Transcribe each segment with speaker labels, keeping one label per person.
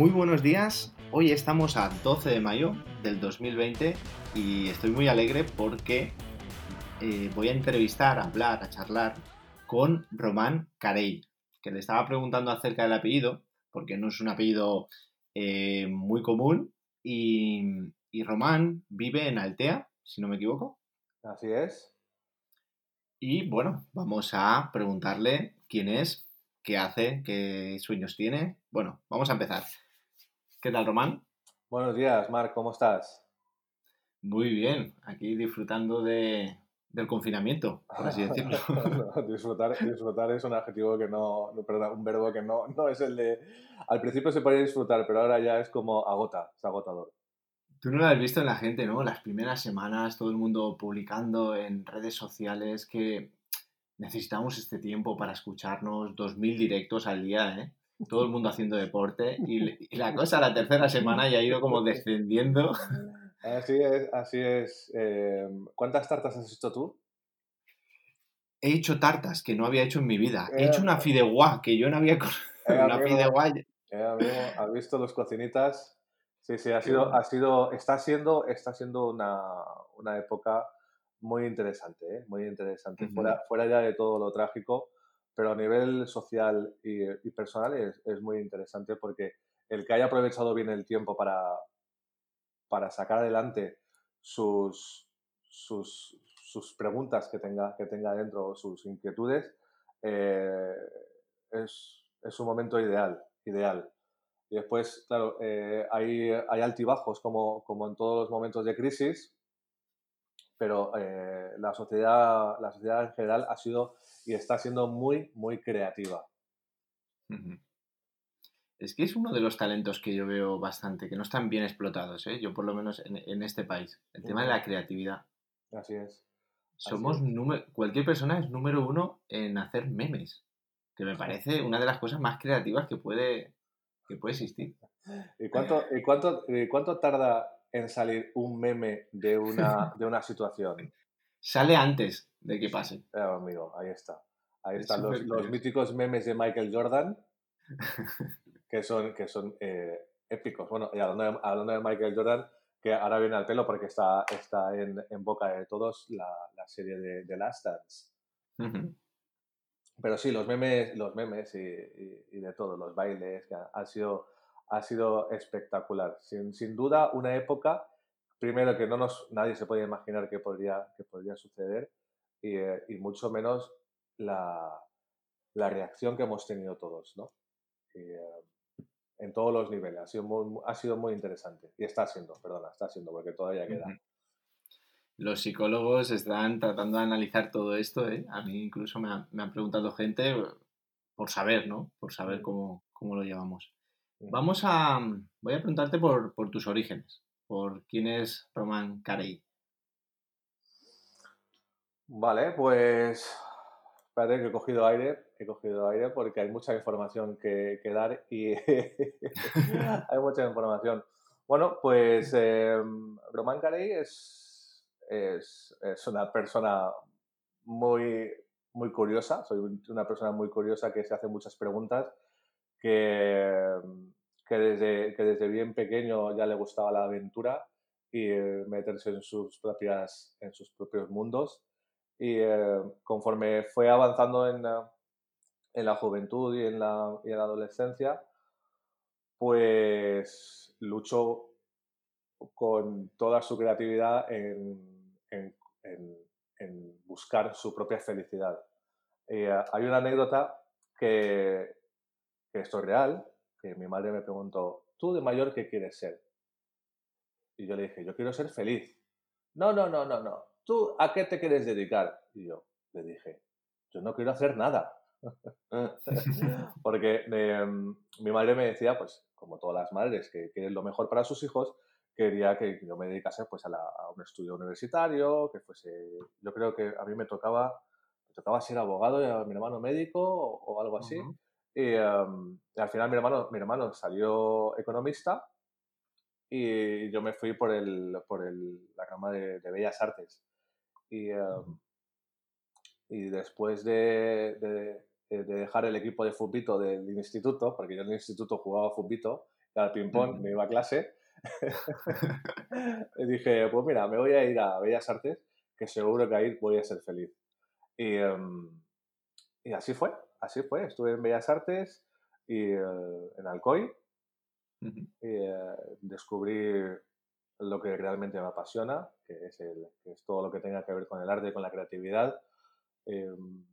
Speaker 1: Muy buenos días, hoy estamos a 12 de mayo del 2020 y estoy muy alegre porque eh, voy a entrevistar, a hablar, a charlar con Román Carey, que le estaba preguntando acerca del apellido, porque no es un apellido eh, muy común, y, y Román vive en Altea, si no me equivoco.
Speaker 2: Así es.
Speaker 1: Y bueno, vamos a preguntarle quién es, qué hace, qué sueños tiene. Bueno, vamos a empezar. ¿Qué tal, Román?
Speaker 2: Buenos días, Marc, ¿cómo estás?
Speaker 1: Muy bien, aquí disfrutando de, del confinamiento, por así decirlo.
Speaker 2: No, disfrutar, disfrutar es un adjetivo que no, no, perdón, un verbo que no, no es el de... Al principio se podía disfrutar, pero ahora ya es como agota, es agotador.
Speaker 1: Tú no lo has visto en la gente, ¿no? Las primeras semanas, todo el mundo publicando en redes sociales que necesitamos este tiempo para escucharnos, 2.000 directos al día, ¿eh? Todo el mundo haciendo deporte y, y la cosa la tercera semana ya ha ido como descendiendo.
Speaker 2: Así es, así es. Eh, ¿Cuántas tartas has hecho tú?
Speaker 1: He hecho tartas que no había hecho en mi vida. He hecho una fideuá que yo no había...
Speaker 2: Eh,
Speaker 1: una
Speaker 2: amigo,
Speaker 1: fideuá...
Speaker 2: eh, amigo, ¿Has visto los cocinitas? Sí, sí, ha sido, ha sido, está siendo, está siendo una, una época muy interesante, ¿eh? muy interesante.
Speaker 1: Ujú.
Speaker 2: fuera, fuera ya de todo lo trágico, pero a nivel social y, personal es, es muy interesante porque el que haya aprovechado bien el tiempo para, para sacar adelante sus, sus, sus preguntas que tenga, que tenga dentro, sus inquietudes, eh, es, es un momento ideal, ideal. Y después, claro, eh, hay, hay altibajos como, como en todos los momentos de crisis, pero eh, la, sociedad, la sociedad en general ha sido y está siendo muy, muy creativa.
Speaker 1: Es que es uno de los talentos que yo veo bastante, que no están bien explotados, ¿eh? Yo por lo menos en, en este país. El tema de la creatividad.
Speaker 2: Así es.
Speaker 1: Somos
Speaker 2: es.
Speaker 1: número, cualquier persona es número uno en hacer memes, que me parece una de las cosas más creativas que puede, que puede existir.
Speaker 2: ¿Y cuánto, y cuánto, y cuánto tarda en salir un meme de una, de una situación?
Speaker 1: Sale antes de que pase.
Speaker 2: Eh, amigo, ahí está. Ahí
Speaker 1: Es
Speaker 2: están los, los míticos memes de Michael Jordan, que son, que son eh, épicos. Bueno, y hablando de, hablando de Michael Jordan, que ahora viene al pelo porque está, está en, en boca de todos la, la serie de, de Last Dance. Pero sí, los memes, los memes y, y- y de todo, los bailes, que ha, ha sido, ha sido espectacular. Sin, sin duda, una época, primero que no nos, nadie se podía imaginar que podría, que podría suceder y, eh, y mucho menos la, la reacción que hemos tenido todos, ¿no? Y, eh, en todos los niveles. Ha sido muy, ha sido muy interesante. Y está siendo, perdona, está siendo, porque todavía queda.
Speaker 1: Los psicólogos están tratando de analizar todo esto, ¿eh? A mí incluso me, ha- me han preguntado gente por saber, ¿no? Por saber cómo, cómo lo llevamos. Vamos a... Voy a preguntarte por, por tus orígenes, por quién es Román Carey.
Speaker 2: Vale, pues espérate que he cogido aire, he cogido aire porque hay mucha información que, que dar y hay mucha información. Bueno, pues eh, Román Carey es, es, es una persona muy, muy curiosa, soy una persona muy curiosa que se hace muchas preguntas, que, que, desde, que desde bien pequeño ya le gustaba la aventura y eh, meterse en sus, propias, en sus propios mundos y eh, conforme fue avanzando en, en la juventud y en la, en la adolescencia, pues luchó con toda su creatividad en, en- en- buscar su propia felicidad. Eh, hay una anécdota que, que esto es real, que mi madre me preguntó, ¿tú de mayor qué quieres ser? Y yo le dije, yo quiero ser feliz. No, no, no, no, no. ¿Tú a qué te quieres dedicar? Y yo le dije, yo no quiero hacer nada. Porque eh, mi madre me decía, pues como todas las madres que quieren lo mejor para sus hijos, quería que yo me dedicase pues, a, un estudio universitario, que fuese, yo creo que a mí me tocaba, tocaba ser abogado mi hermano médico o, algo así. Y, y al final mi hermano, mi hermano salió economista y yo me fui por, el, por el, la rama de, de Bellas Artes. Y, em, y después de, de- de dejar el equipo de fútbol del instituto, porque yo en el instituto jugaba fútbol al ping-pong, me iba a clase. y dije, pues mira, me voy a ir a Bellas Artes, que seguro que ahí voy a ser feliz. Y, em, y así fue, así fue. Estuve en Bellas Artes y eh, en Alcoy. Y eh, descubrí lo que realmente me apasiona, que es, el, que es todo lo que tenga que ver con el arte y con la creatividad. Em,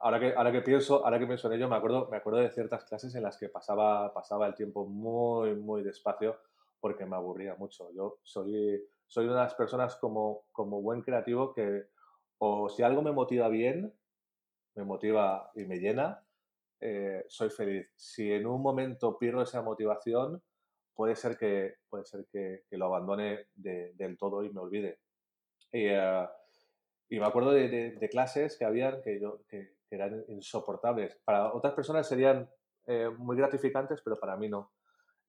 Speaker 2: ahora que, ahora que pienso, ahora que pienso en ello, me acuerdo, me acuerdo de ciertas clases en las que pasaba, pasaba el tiempo muy, muy despacio porque me aburría mucho. Yo soy, soy una de las personas como, como buen creativo que o si algo me motiva bien, me motiva y me llena, eh, soy feliz. Si en un momento pierdo esa motivación, puede ser que, puede ser que, lo abandone del todo y me olvide. Y, eh, y me acuerdo de, clases que habían que, yo, que, eran insoportables. Para otras personas serían eh, muy gratificantes, pero para mí no.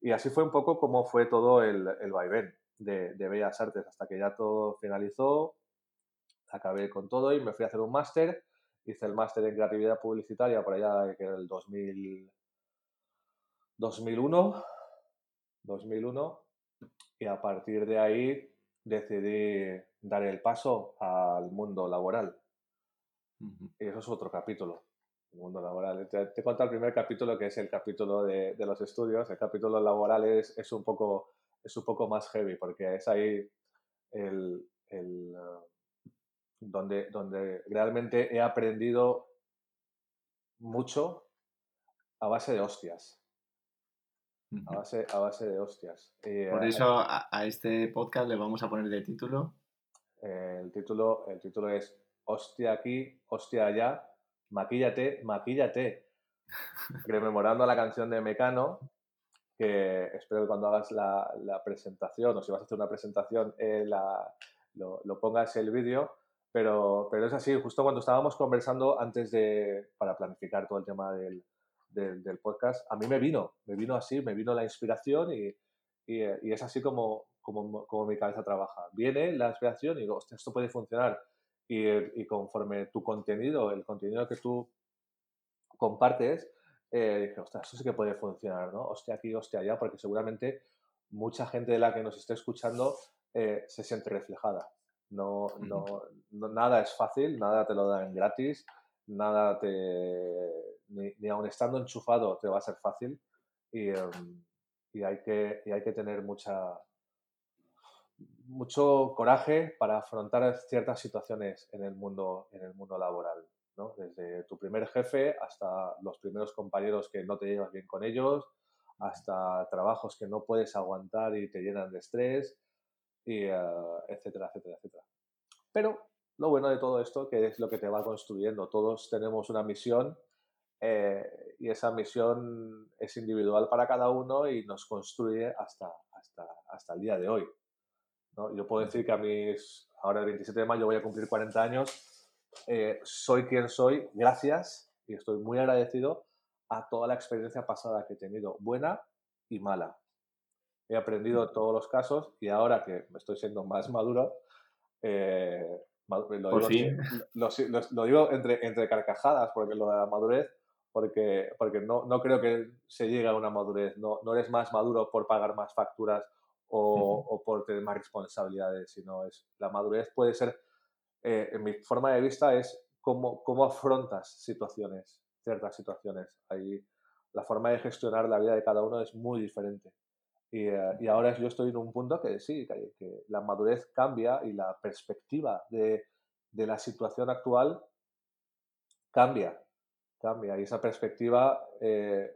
Speaker 2: Y así fue un poco como fue todo el, el vaivén de, de, Bellas Artes, hasta que ya todo finalizó, acabé con todo y me fui a hacer un máster. Hice el máster en creatividad publicitaria por allá, que era el 2000, 2001, 2001, y a partir de ahí decidí dar el paso al mundo laboral. Y eso es otro capítulo, el mundo laboral. Te, te cuento el primer capítulo, que es el capítulo de, de los estudios. El capítulo laboral es, es, un poco, es un poco más heavy, porque es ahí el, el, uh, donde, donde realmente he aprendido mucho a base de hostias. A base, a base de hostias.
Speaker 1: Por eh, eso a, a, este podcast le vamos a poner de título.
Speaker 2: Eh, el, título el título es Hostia aquí, hostia allá, maquíllate, maquíllate. Rememorando la canción de Mecano, que espero que cuando hagas la, la presentación o si vas a hacer una presentación eh, la, lo, lo, pongas el vídeo. Pero, pero es así, justo cuando estábamos conversando antes de, para planificar todo el tema del, del, podcast, a mí me vino, me vino así, me vino la inspiración y, y, y es así como, como, como, mi cabeza trabaja. Viene la inspiración y digo, hostia, esto puede funcionar. Y, y, conforme tu contenido, el contenido que tú compartes, eh, dije, hostia, esto sí que puede funcionar, ¿no? Hostia aquí, hostia allá, porque seguramente mucha gente de la que nos esté escuchando eh, se siente reflejada. No, no, no, nada es fácil, nada te lo dan gratis, nada te, ni, ni aun estando enchufado te va a ser fácil y, um, y, hay, que, y hay que tener mucha, mucho coraje para afrontar ciertas situaciones en el mundo, en el mundo laboral. ¿no? Desde tu primer jefe hasta los primeros compañeros que no te llevas bien con ellos, hasta trabajos que no puedes aguantar y te llenan de estrés, y, uh, etcétera, etcétera, etcétera. Pero lo bueno de todo esto, que es lo que te va construyendo, todos tenemos una misión eh, y esa misión es individual para cada uno y nos construye hasta, hasta, hasta el día de hoy. ¿no? Yo puedo decir que a mis, ahora el 27 de mayo voy a cumplir 40 años, eh, soy quien soy gracias y estoy muy agradecido a toda la experiencia pasada que he tenido, buena y mala. He aprendido todos los casos y ahora que estoy siendo más maduro, eh, lo, digo, lo, lo, lo, digo, entre, entre carcajadas, porque lo de la madurez porque, porque no, no, creo que se llegue a una madurez. No, no eres más maduro por pagar más facturas o, o, por tener más responsabilidades, sino es la madurez puede ser, eh, en mi forma de vista, es cómo, cómo afrontas situaciones, ciertas situaciones. Ahí la forma de gestionar la vida de cada uno es muy diferente. Y, uh, y ahora yo estoy en un punto que sí, que, que la madurez cambia y la perspectiva de, de la situación actual cambia cambia y esa perspectiva eh,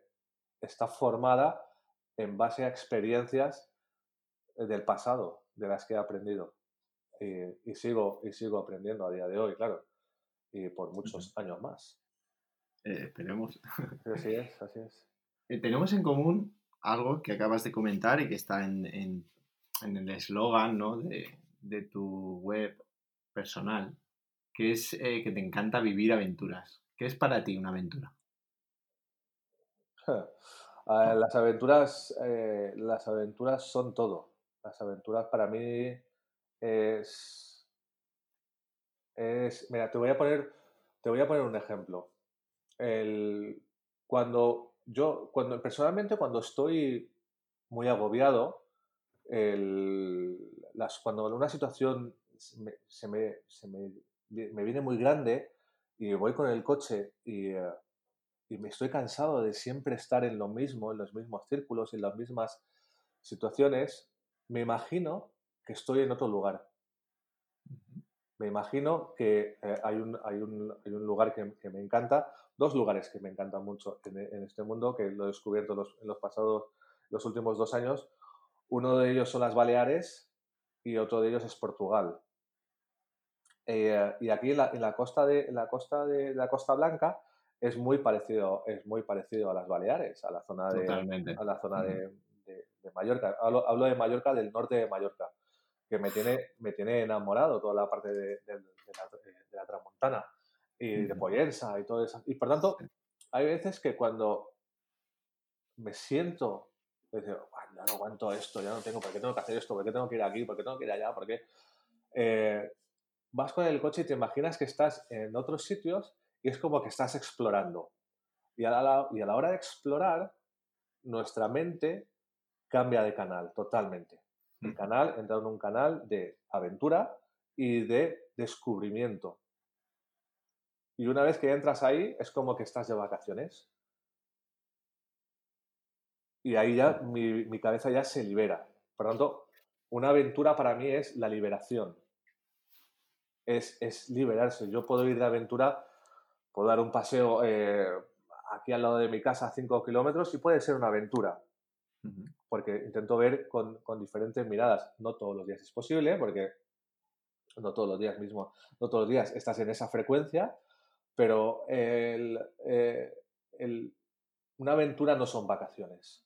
Speaker 2: está formada en base a experiencias del pasado, de las que he aprendido. Y, y, sigo, y sigo aprendiendo a día de hoy, claro, y por muchos años más.
Speaker 1: Eh, tenemos.
Speaker 2: Así es, así es.
Speaker 1: Eh, tenemos en común algo que acabas de comentar y que está en, en, en el eslogan ¿no? de, de, tu web personal, que es eh, que te encanta vivir aventuras. ¿Qué es para ti una aventura?
Speaker 2: Las aventuras, eh, las aventuras son todo. Las aventuras para mí es, es, mira, te voy a poner, te voy a poner un ejemplo. El, cuando yo, cuando personalmente cuando estoy muy agobiado, las, cuando una situación se me, me, viene muy grande y voy con el coche y, eh, y, me estoy cansado de siempre estar en lo mismo, en los mismos círculos, en las mismas situaciones, me imagino que estoy en otro lugar. Me imagino que eh, hay, un, hay, un, hay, un, lugar que, me encanta, dos lugares que me encantan mucho en, este mundo, que lo he descubierto los, en los pasados, los últimos dos años. Uno de ellos son las Baleares y otro de ellos es Portugal. Eh, y aquí en la, costa, de, la, costa de, la Costa Blanca es muy parecido, es muy parecido a las Baleares, a la zona de, a la zona de, Mallorca. Hablo, de Mallorca, del norte de Mallorca, que me tiene, me tiene enamorado toda la parte de, la, Tramontana y de Poyensa y todo eso. Y por tanto, hay veces que cuando me siento, digo, ya no aguanto esto, ya no tengo, ¿por qué tengo que hacer esto? ¿Por qué tengo que ir aquí? ¿Por qué tengo que ir allá? ¿Por qué? Eh, vas con el coche y te imaginas que estás en otros sitios y es como que estás explorando. Y a la, y a la hora de explorar, nuestra mente cambia de canal totalmente. El canal entra en un canal de aventura y de descubrimiento. Y una vez que entras ahí, es como que estás de vacaciones. Y ahí ya mi, mi cabeza ya se libera. Por lo tanto, una aventura para mí es la liberación es, liberarse. Yo puedo ir de aventura, puedo dar un paseo eh, aquí al lado de mi casa a 5 kilómetros y puede ser una aventura. Porque intento ver con, diferentes miradas. No todos los días es posible, porque no todos los días mismo, no todos los días estás en esa frecuencia, pero eh, una aventura no son vacaciones.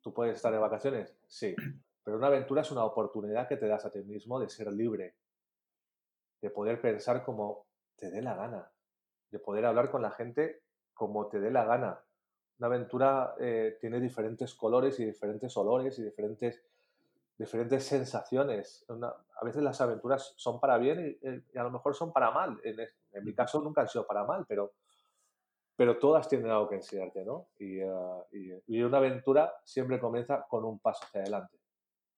Speaker 2: ¿Tú puedes estar de vacaciones? Sí, pero una aventura es una oportunidad que te das a ti mismo de ser libre, de poder pensar como te dé la gana, de poder hablar con la gente como te dé la gana. Una aventura eh, tiene diferentes colores y diferentes olores y diferentes, diferentes sensaciones. a veces las aventuras son para bien y, a lo mejor son para mal. En, mi caso nunca han sido para mal, pero, pero todas tienen algo que enseñarte, ¿no? Y, eh, una aventura siempre comienza con un paso hacia adelante.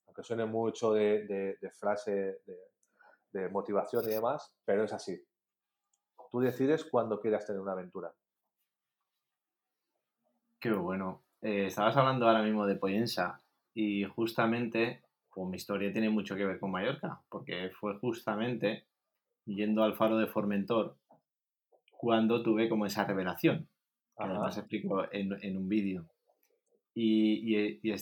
Speaker 2: Aunque suene mucho de, frase, de, de motivación y demás, pero es así. Tú decides cuándo quieras tener una aventura.
Speaker 1: Qué bueno. Eh, estabas hablando ahora mismo de Poyensa y justamente pues, mi historia tiene mucho que ver con Mallorca, porque fue justamente yendo al faro de Formentor cuando tuve como esa revelación, que además explico en, un vídeo. Y, y, y,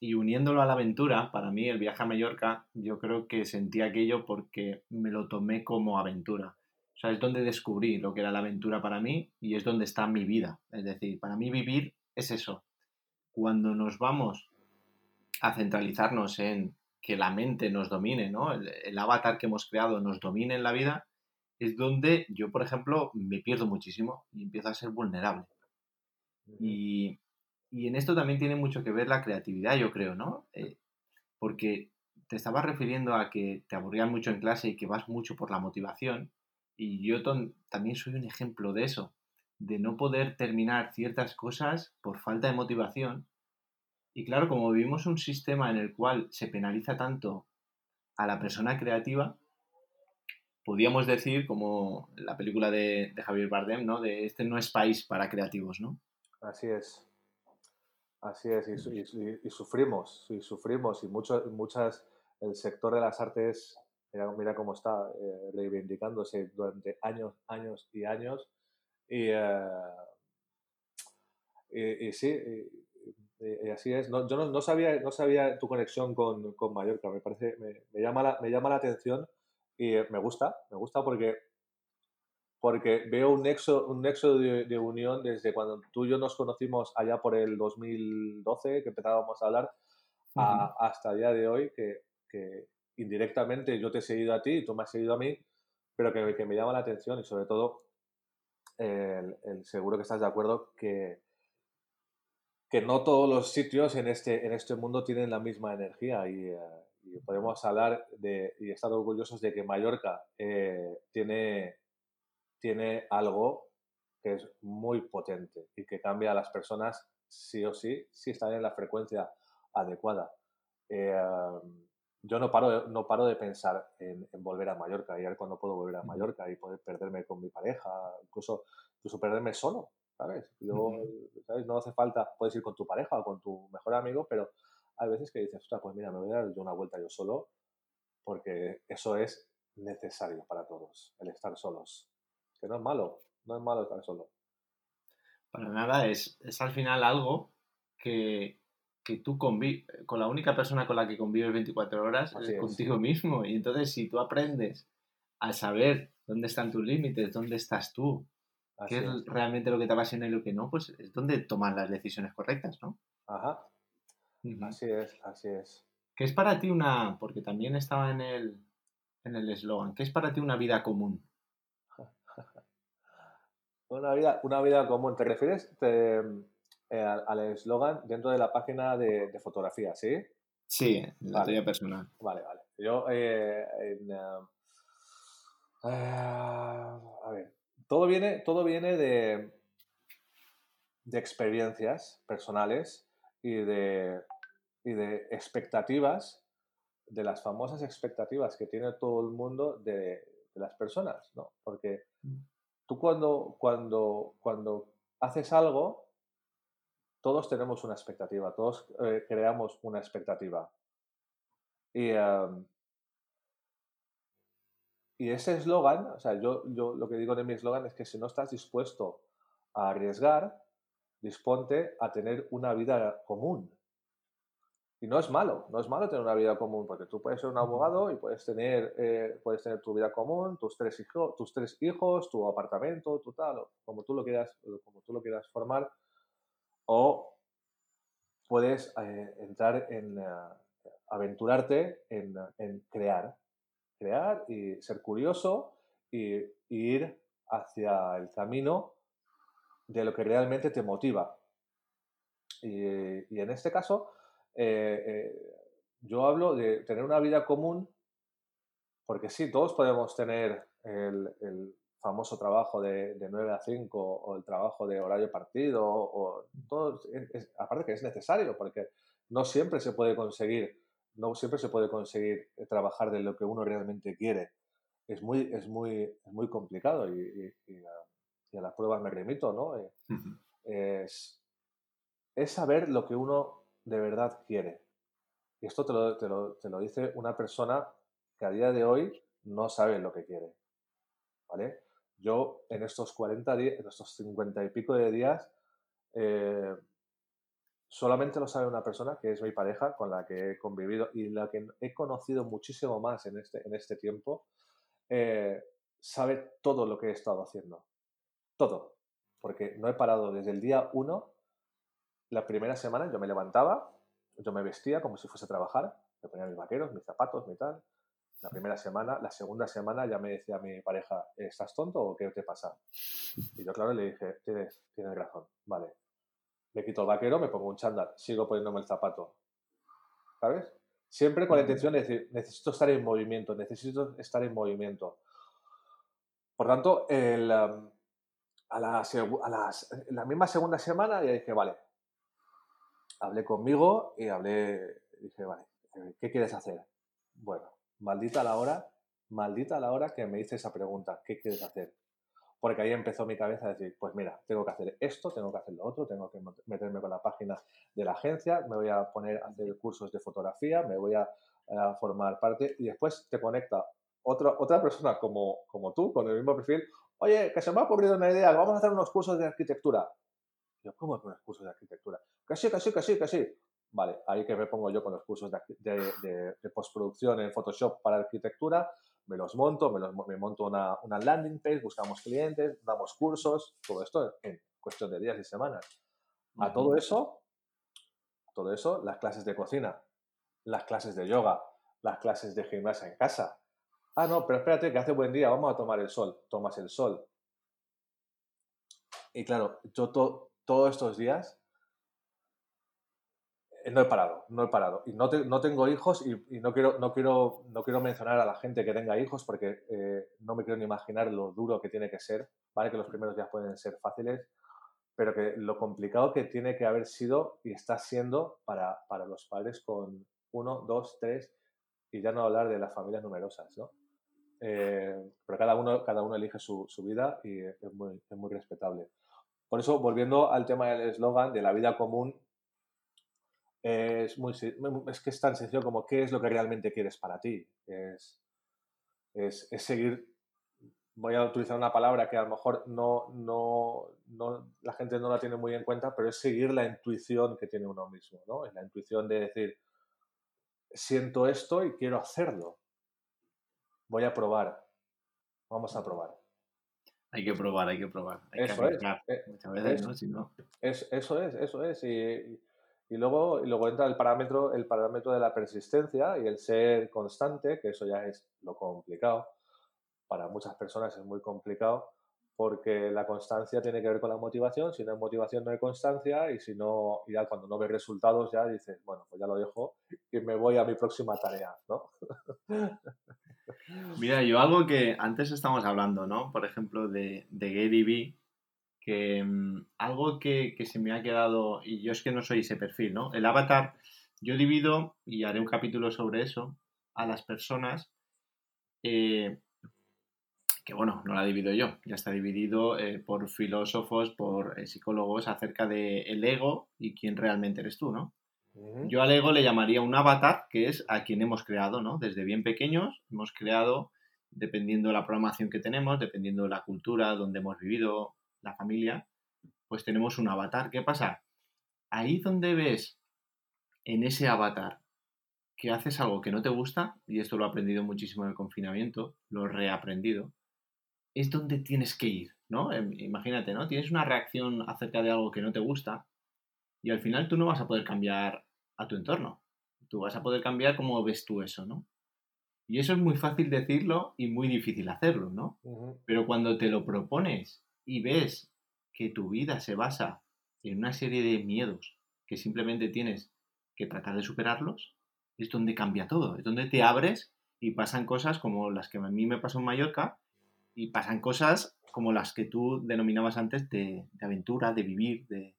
Speaker 1: y uniéndolo a la aventura, para mí el viaje a Mallorca, yo creo que sentí aquello porque me lo tomé como aventura. O sea, es donde descubrí lo que era la aventura para mí y es donde está mi vida. Es decir, para mí vivir es eso. Cuando nos vamos a centralizarnos en que la mente nos domine, ¿no? El, avatar que hemos creado nos domine en la vida, es donde yo, por ejemplo, me pierdo muchísimo y empiezo a ser vulnerable. Y, y en esto también tiene mucho que ver la creatividad, yo creo, ¿no? Eh, porque te estabas refiriendo a que te aburrían mucho en clase y que vas mucho por la motivación. Y yo también soy un ejemplo de eso, de no poder terminar ciertas cosas por falta de motivación. Y claro, como vivimos un sistema en el cual se penaliza tanto a la persona creativa, podríamos decir, como la película de, Javier Bardem, ¿no? De este no es país para creativos, ¿no?
Speaker 2: Así es. Así es, y, sufrimos, y sufrimos, y mucho, muchas, el sector de las artes, mira, cómo está eh, reivindicándose durante años, años y años, y, eh, y, sí, y, así es. No, yo no, sabía, no sabía tu conexión con, con Mallorca, me parece, me, me, llama la, me llama la atención y me gusta, me gusta porque porque veo un nexo, un nexo de, unión desde cuando tú y yo nos conocimos allá por el 2012, que empezábamos a hablar, hasta el día de hoy, que, indirectamente yo te he seguido a ti y tú me has seguido a mí, pero que, que me llama la atención y sobre todo, el, seguro que estás de acuerdo que, que no todos los sitios en este, en este mundo tienen la misma energía y, eh, podemos hablar de, y estar orgullosos de que Mallorca eh, tiene tiene algo que es muy potente y que cambia a las personas sí o sí, si están en la frecuencia adecuada. Eh, yo no paro, de, no paro de pensar en, volver a Mallorca y a ver cuándo puedo volver a Mallorca y poder perderme con mi pareja, incluso, incluso perderme solo, ¿sabes? No hace falta, puedes ir con tu pareja o con tu mejor amigo, pero hay veces que dices, pues mira, me voy a dar yo una vuelta yo solo, porque eso es necesario para todos, el estar solos. Que no es malo, no es malo estar solo.
Speaker 1: Para nada, es, es al final algo que, que tú convives, con la única persona con la que convives 24 horas es, contigo mismo. Y entonces si tú aprendes a saber dónde están tus límites, dónde estás tú, qué es, realmente lo que te apasiona y lo que no, pues es donde toman las decisiones correctas, ¿no?
Speaker 2: Ajá. Así es, así es.
Speaker 1: ¿Qué es para ti una, porque también estaba en el en el eslogan, ¿qué es para ti una vida común?
Speaker 2: una, vida, una vida común, ¿te refieres eh, al eslogan dentro de la página de, fotografía, sí?
Speaker 1: Sí, la vale. personal.
Speaker 2: Vale, vale. Yo, eh, eh, a ver, todo viene, todo viene de, de experiencias personales y de y de expectativas, de las famosas expectativas que tiene todo el mundo de, las personas, ¿no? Porque mm. tú cuando, cuando, cuando haces algo, todos tenemos una expectativa, todos eh, creamos una expectativa. Y, y ese eslogan, o sea, yo, yo lo que digo de mi eslogan es que si no estás dispuesto a arriesgar, disponte a tener una vida común. Y no es malo, no es malo tener una vida común, porque tú puedes ser un abogado y puedes tener, eh, puedes tener tu vida común, tus tres, hijos, tus tres hijos, tu apartamento, tu tal, como tú lo quieras, como tú lo quieras formar, o puedes eh, entrar en eh, aventurarte en, crear, y ser curioso y, ir hacia el camino de lo que realmente te motiva. y en este caso, eh, eh, yo hablo de tener una vida común, porque sí, todos podemos tener el, famoso trabajo de, 9 a 5 o el trabajo de horario partido, o todo, aparte que es necesario, porque no siempre se puede conseguir, no siempre se puede conseguir trabajar de lo que uno realmente quiere. Es muy, es muy, muy complicado y, a, las pruebas me remito, ¿no? Eh, es, es saber lo que uno de verdad quiere. Y esto te lo, te lo, te lo dice una persona que a día de hoy no sabe lo que quiere. ¿Vale? Yo en estos 40 días, en estos 50 y pico de días, eh, solamente lo sabe una persona, que es mi pareja, con la que he convivido y la que he conocido muchísimo más en este, en este tiempo, eh, sabe todo lo que he estado haciendo. Todo. Porque no he parado desde el día 1 la primera semana yo me levantaba, yo me vestía como si fuese a trabajar, me ponía mis vaqueros, mis zapatos, mi tal. La primera semana, la segunda semana ya me decía mi pareja, ¿estás tonto o qué te pasa? Y yo, claro, le dije, tienes, tienes razón, vale. Me quito el vaquero, me pongo un chándal, sigo poniéndome el zapato. ¿Sabes? Siempre con la intención de decir, necesito estar en movimiento, necesito estar en movimiento. Por tanto, el, um, a, la, a la misma segunda semana ya dije, vale, hablé conmigo y hablé, dije, vale, eh, ¿qué quieres hacer? Bueno, maldita la hora, maldita la hora que me hice esa pregunta, ¿qué quieres hacer? Porque ahí empezó mi cabeza a decir, pues mira, tengo que hacer esto, tengo que hacer lo otro, tengo que meterme con la página de la agencia, me voy a poner a hacer cursos de fotografía, me voy a, formar parte y después te conecta otra, otra persona como, como tú, con el mismo perfil, oye, que se me ha ocurrido una idea, vamos a hacer unos cursos de arquitectura. Yo, ¿cómo con los cursos de arquitectura? Que sí, que sí, que sí, que sí. Vale, ahí que me pongo yo con los cursos de, postproducción en Photoshop para arquitectura, me los monto, me, los, me monto una, una, landing page, buscamos clientes, damos cursos, todo esto en cuestión de días y semanas. A todo eso, todo eso, las clases de cocina, las clases de yoga, las clases de gimnasia en casa. Ah, no, pero espérate, que hace buen día, vamos a tomar el sol. Tomas el sol. Y claro, yo to, todos estos días no he parado, no he parado. Y no, no tengo hijos y, no, quiero, no, quiero, no quiero mencionar a la gente que tenga hijos porque eh, no me quiero ni imaginar lo duro que tiene que ser, ¿vale? Que los primeros días pueden ser fáciles, pero que lo complicado que tiene que haber sido y está siendo para, para los padres con uno, dos, tres, y ya no hablar de las familias numerosas, ¿no? Eh, pero cada uno, cada uno elige su, su vida y es muy, es muy respetable. Por eso, volviendo al tema del eslogan de la vida común, es, muy, es que es tan sencillo como qué es lo que realmente quieres para ti. Es, es, es seguir, voy a utilizar una palabra que a lo mejor no, no, no, la gente no la tiene muy en cuenta, pero es seguir la intuición que tiene uno mismo, ¿no? Es la intuición de decir, siento esto y quiero hacerlo. Voy a probar. Vamos a probar.
Speaker 1: Hay que probar, hay que probar.
Speaker 2: eso es. Eh, muchas veces, ¿no? Si no... Es, eso es, eso es. Y, y, luego, y luego entra el parámetro, el parámetro de la persistencia y el ser constante, que eso ya es lo complicado. Para muchas personas es muy complicado porque la constancia tiene que ver con la motivación, si no hay motivación no hay constancia y si no, ya cuando no ves resultados ya dices, bueno, pues ya lo dejo y me voy a mi próxima tarea, ¿no?
Speaker 1: Mira, yo algo que antes estamos hablando, ¿no? Por ejemplo, de, de Gary Vee, que mm, algo que, que, se me ha quedado, y yo es que no soy ese perfil, ¿no? El avatar, yo divido, y haré un capítulo sobre eso, a las personas eh, que bueno, no la divido yo, ya está dividido eh, por filósofos, por eh, psicólogos acerca del el ego y quién realmente eres tú, ¿no? Yo al ego le llamaría un avatar, que es a quien hemos creado, ¿no? Desde bien pequeños hemos creado, dependiendo de la programación que tenemos, dependiendo de la cultura, donde hemos vivido, la familia, pues tenemos un avatar. ¿Qué pasa? Ahí donde ves en ese avatar que haces algo que no te gusta, y esto lo he aprendido muchísimo en el confinamiento, lo he reaprendido, es donde tienes que ir, ¿no? Em, imagínate, ¿no? Tienes una reacción acerca de algo que no te gusta y al final tú no vas a poder cambiar a tu entorno. Tú vas a poder cambiar cómo ves tú eso, ¿no? Y eso es muy fácil decirlo y muy difícil hacerlo, ¿no? Pero cuando te lo propones y ves que tu vida se basa en una serie de miedos que simplemente tienes que tratar de superarlos, es donde cambia todo, es donde te abres y pasan cosas como las que a mí me pasó en Mallorca, y pasan cosas como las que tú denominabas antes de, aventura, de vivir, de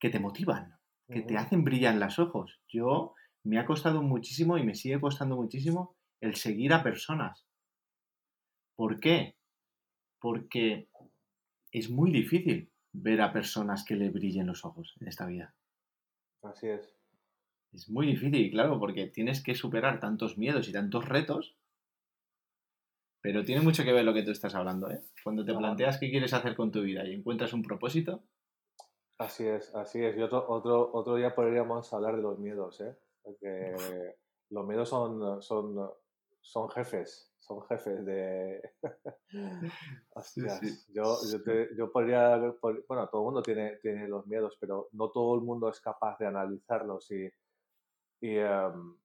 Speaker 1: que te motivan, que te hacen brillar los ojos. Yo me ha costado muchísimo y me sigue costando muchísimo el seguir a personas. ¿Por qué? Porque es muy difícil ver a personas que le brillen los ojos en esta vida.
Speaker 2: Así es.
Speaker 1: Es muy difícil, claro, porque tienes que superar tantos miedos y tantos retos pero tiene mucho que ver lo que tú estás hablando, ¿eh? Cuando te planteas qué quieres hacer con tu vida y encuentras un propósito.
Speaker 2: Así es, así es. Y otro, otro, otro día podríamos hablar de los miedos, ¿eh? Porque los miedos son, son, son jefes, son jefes de... Hostias, Yo, yo, te, yo, podría... Bueno, todo el mundo tiene, tiene los miedos, pero no todo el mundo es capaz de analizarlos y... y em,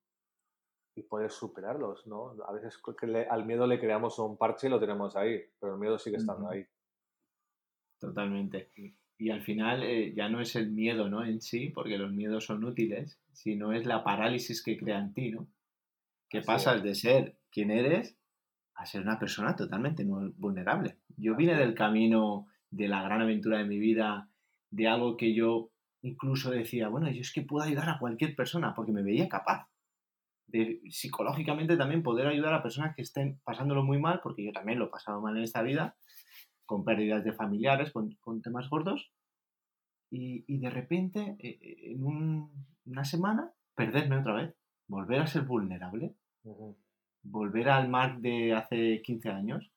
Speaker 2: y poder superarlos, ¿no? A veces al miedo le creamos un parche y lo tenemos ahí, pero el miedo sigue estando ahí.
Speaker 1: Totalmente. Y al final eh, ya no es el miedo, ¿no? En sí, porque los miedos son útiles, sino es la parálisis que crea en ti, ¿no? Que pasas de ser quien eres a ser una persona totalmente vulnerable. Yo vine del camino de la gran aventura de mi vida, de algo que yo incluso decía, bueno, yo es que puedo ayudar a cualquier persona porque me veía capaz de psicológicamente también poder ayudar a personas que estén pasándolo muy mal, porque yo también lo he pasado mal en esta vida, con pérdidas de familiares, con, temas gordos, y, de repente, eh, eh, en una semana, perderme otra vez, volver a ser vulnerable, volver al mar de hace 15 años,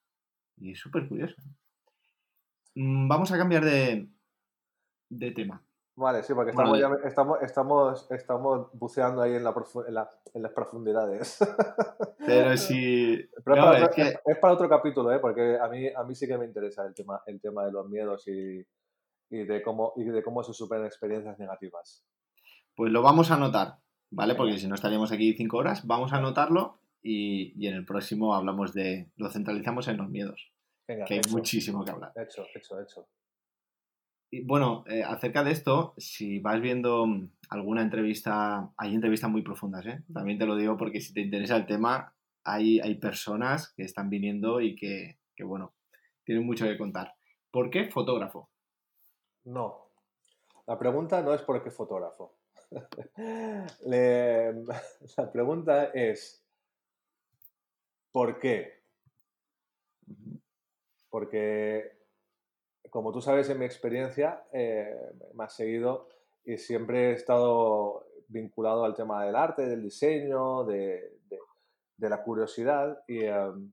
Speaker 1: y es súper curioso. Mm, vamos a cambiar de, de tema.
Speaker 2: Vale, sí, porque estamos, estamos, estamos, estamos buceando ahí en, la en, las profundidades.
Speaker 1: Pero sí.
Speaker 2: es, para otro, capítulo, ¿eh? porque a mí, a mí sí que me interesa el tema, el tema de los miedos y, y, de cómo, y de cómo se superan experiencias negativas.
Speaker 1: Pues lo vamos a anotar, ¿vale? Porque si no estaríamos aquí cinco horas, vamos a anotarlo y, y en el próximo hablamos de. Lo centralizamos en los miedos. que hay muchísimo que hablar.
Speaker 2: Hecho, hecho, hecho.
Speaker 1: Y bueno, eh, acerca de esto, si vas viendo mm, alguna entrevista, hay entrevistas muy profundas, ¿eh? También te lo digo porque si te interesa el tema, hay, hay personas que están viniendo y que, que, bueno, tienen mucho que contar. ¿Por qué fotógrafo?
Speaker 2: No. La pregunta no es por qué fotógrafo. la pregunta es ¿por qué? Porque, como tú sabes, en mi experiencia eh, me has seguido y siempre he estado vinculado al tema del arte, del diseño, de, la curiosidad. Y, em,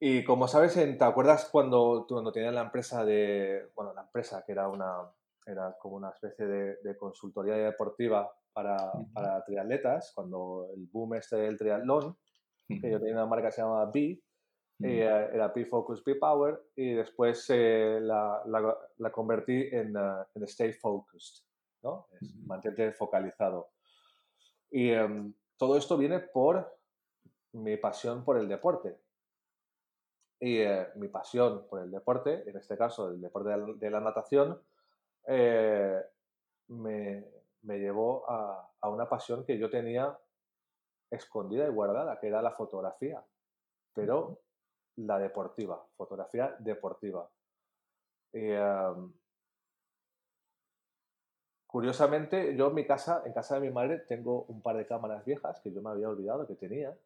Speaker 2: y como sabes, ¿te acuerdas cuando, cuando tenías la empresa de, bueno, la empresa que era una, era como una especie de, consultoría deportiva para, para, triatletas, cuando el boom este del triatlón, que yo tenía una marca que se llamaba B, eh, era P-Focus, P-Power, y después eh, la, la, convertí en, uh, en, Stay Focused, ¿no? Es, Mantente focalizado. Y em, todo esto viene por mi pasión por el deporte. Y eh, mi pasión por el deporte, en este caso el deporte de la, natación, me, me, llevó a, a una pasión que yo tenía escondida y guardada, que era la fotografía. Pero la deportiva, fotografía deportiva. curiosamente, yo en mi casa, en casa de mi madre, tengo un par de cámaras viejas que yo me había olvidado que tenía.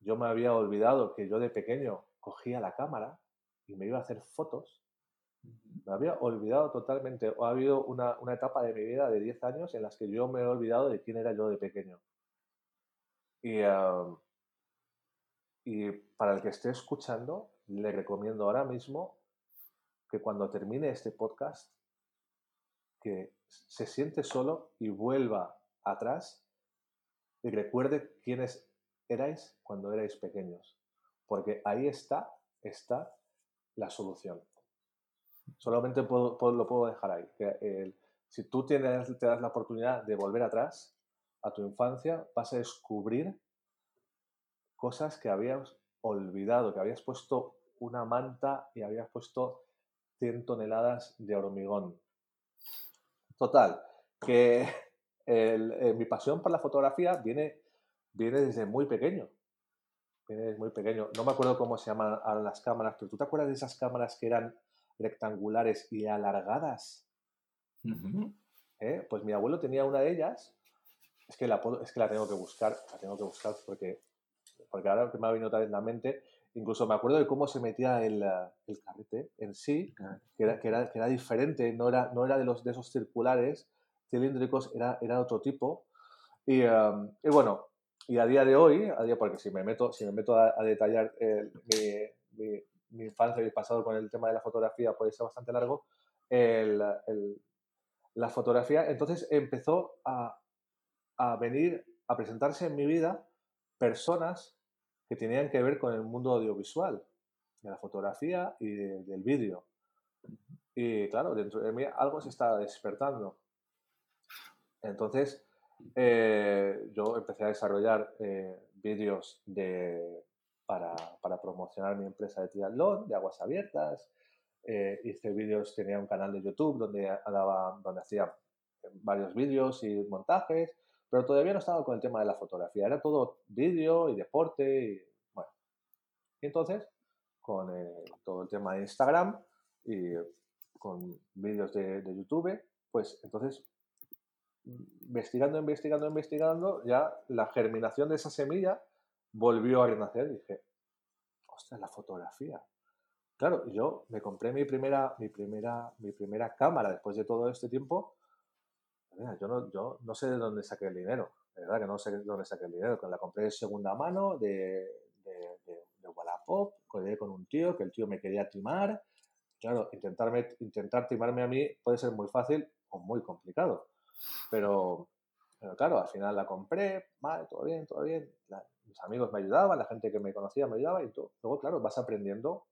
Speaker 2: Yo me había olvidado que yo de pequeño cogía la cámara y me iba a hacer fotos. Me había olvidado totalmente. Ha habido una, etapa de mi vida de 10 años en las que yo me he olvidado de quién era yo de pequeño. Y, para el que esté escuchando, le recomiendo ahora mismo que cuando termine este podcast, que se siente solo y vuelva atrás y recuerde quiénes erais cuando erais pequeños. Porque ahí está, está la solución. Solamente lo puedo dejar ahí. Que si tú tienes, te das la oportunidad de volver atrás a tu infancia, vas a descubrir cosas que habías olvidado, que habías puesto una manta y habías puesto 100 toneladas de hormigón. Total, que eh, mi pasión por la fotografía viene, viene desde muy pequeño. Viene desde muy pequeño. No me acuerdo cómo se llaman las cámaras, pero ¿tú te acuerdas de esas cámaras que eran rectangulares y alargadas? ¿Eh? Pues mi abuelo tenía una de ellas. Es que, la, es que la tengo que buscar, la tengo que buscar porque porque ahora que me ha venido otra vez en la mente, incluso me acuerdo de cómo se metía el, el carrete en sí, que era, que era, que era, diferente, no era, no era de, los, de esos circulares cilíndricos, era, era otro tipo. Y, um, y, bueno, y a día de hoy, a día, porque si me meto, si me meto a, detallar mi, mi, mi, infancia y mi pasado con el tema de la fotografía puede ser bastante largo, el, el, la fotografía entonces empezó a, a venir a presentarse en mi vida personas que tenían que ver con el mundo audiovisual, de la fotografía y del vídeo. Y claro, dentro de mí algo se estaba despertando. Entonces, eh, yo empecé a desarrollar eh, vídeos de, para, para, promocionar mi empresa de triatlón, de aguas abiertas. Eh, hice vídeos, tenía un canal de YouTube donde, daba, donde hacía varios vídeos y montajes pero todavía no estaba con el tema de la fotografía, era todo vídeo y deporte y bueno. Y entonces, con eh, todo el tema de Instagram y con vídeos de, YouTube, pues entonces, investigando, investigando, investigando, ya la germinación de esa semilla volvió a renacer dije, ostras, la fotografía. Claro, yo me compré mi primera, mi primera, mi primera cámara después de todo este tiempo yo no, yo no sé de dónde saqué el dinero, de verdad que no sé de dónde saqué el dinero, que la compré de segunda mano, de, de, de, Wallapop, con un tío, que el tío me quería timar. Claro, intentarme, intentar timarme a mí puede ser muy fácil o muy complicado, pero, pero claro, al final la compré, vale, todo bien, todo bien, mis amigos me ayudaban, la gente que me conocía me ayudaba y todo. Luego, claro, vas aprendiendo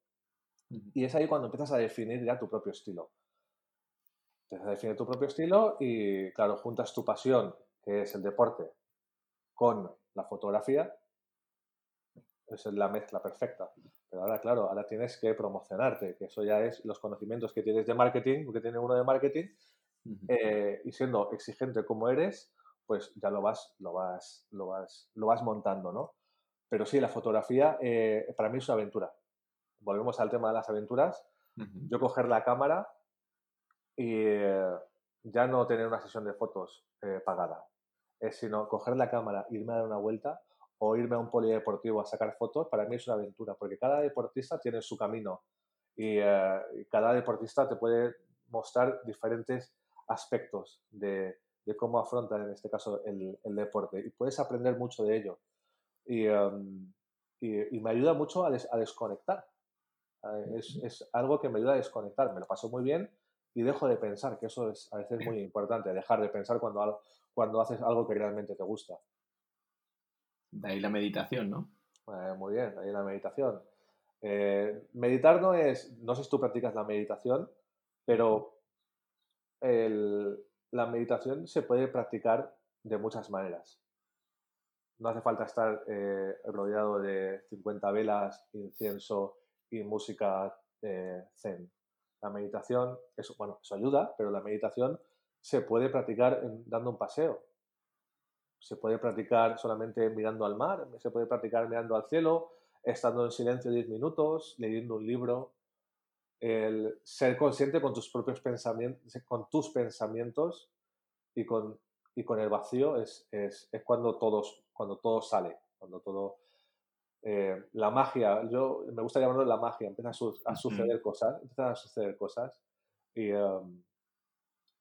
Speaker 2: y es ahí cuando empiezas a definir ya tu propio estilo. Te define tu propio estilo y, claro, juntas tu pasión, que es el deporte, con la fotografía. Esa es la mezcla perfecta. Pero ahora, claro, ahora tienes que promocionarte, que eso ya es los conocimientos que tienes de marketing, que tiene uno de marketing, eh, y siendo exigente como eres, pues ya lo vas, lo vas, lo vas, lo vas montando, ¿no? Pero sí, la fotografía eh, para mí es una aventura. Volvemos al tema de las aventuras. Yo coger la cámara y eh, ya no tener una sesión de fotos eh, pagada, es sino coger la cámara, irme a dar una vuelta o irme a un polideportivo a sacar fotos, para mí es una aventura, porque cada deportista tiene su camino y, cada deportista te puede mostrar diferentes aspectos de, cómo afrontar en este caso el, deporte y puedes aprender mucho de ello. Y, em, y, me ayuda mucho a, a desconectar. Es, es, algo que me ayuda a desconectar. Me lo paso muy bien y dejo de pensar, que eso es a veces muy importante, dejar de pensar cuando, cuando haces algo que realmente te gusta.
Speaker 1: De ahí la meditación, ¿no?
Speaker 2: Eh, muy bien, de ahí la meditación. Eh, meditar no es, no sé si tú practicas la meditación, pero el, la meditación se puede practicar de muchas maneras no hace falta estar eh, rodeado de 50 velas, incienso y música zen. La meditación, eso, bueno, eso ayuda, pero la meditación se puede practicar dando un paseo. Se puede practicar solamente mirando al mar, se puede practicar mirando al cielo, estando en silencio 10 minutos, leyendo un libro. El ser consciente con tus propios pensamientos, con tus pensamientos y con, y con el vacío es, es, es cuando todos cuando todo sale, cuando todo... Eh, la magia, yo me gusta llamarlo la magia, empiezan a, suceder cosas, empiezan a suceder cosas em,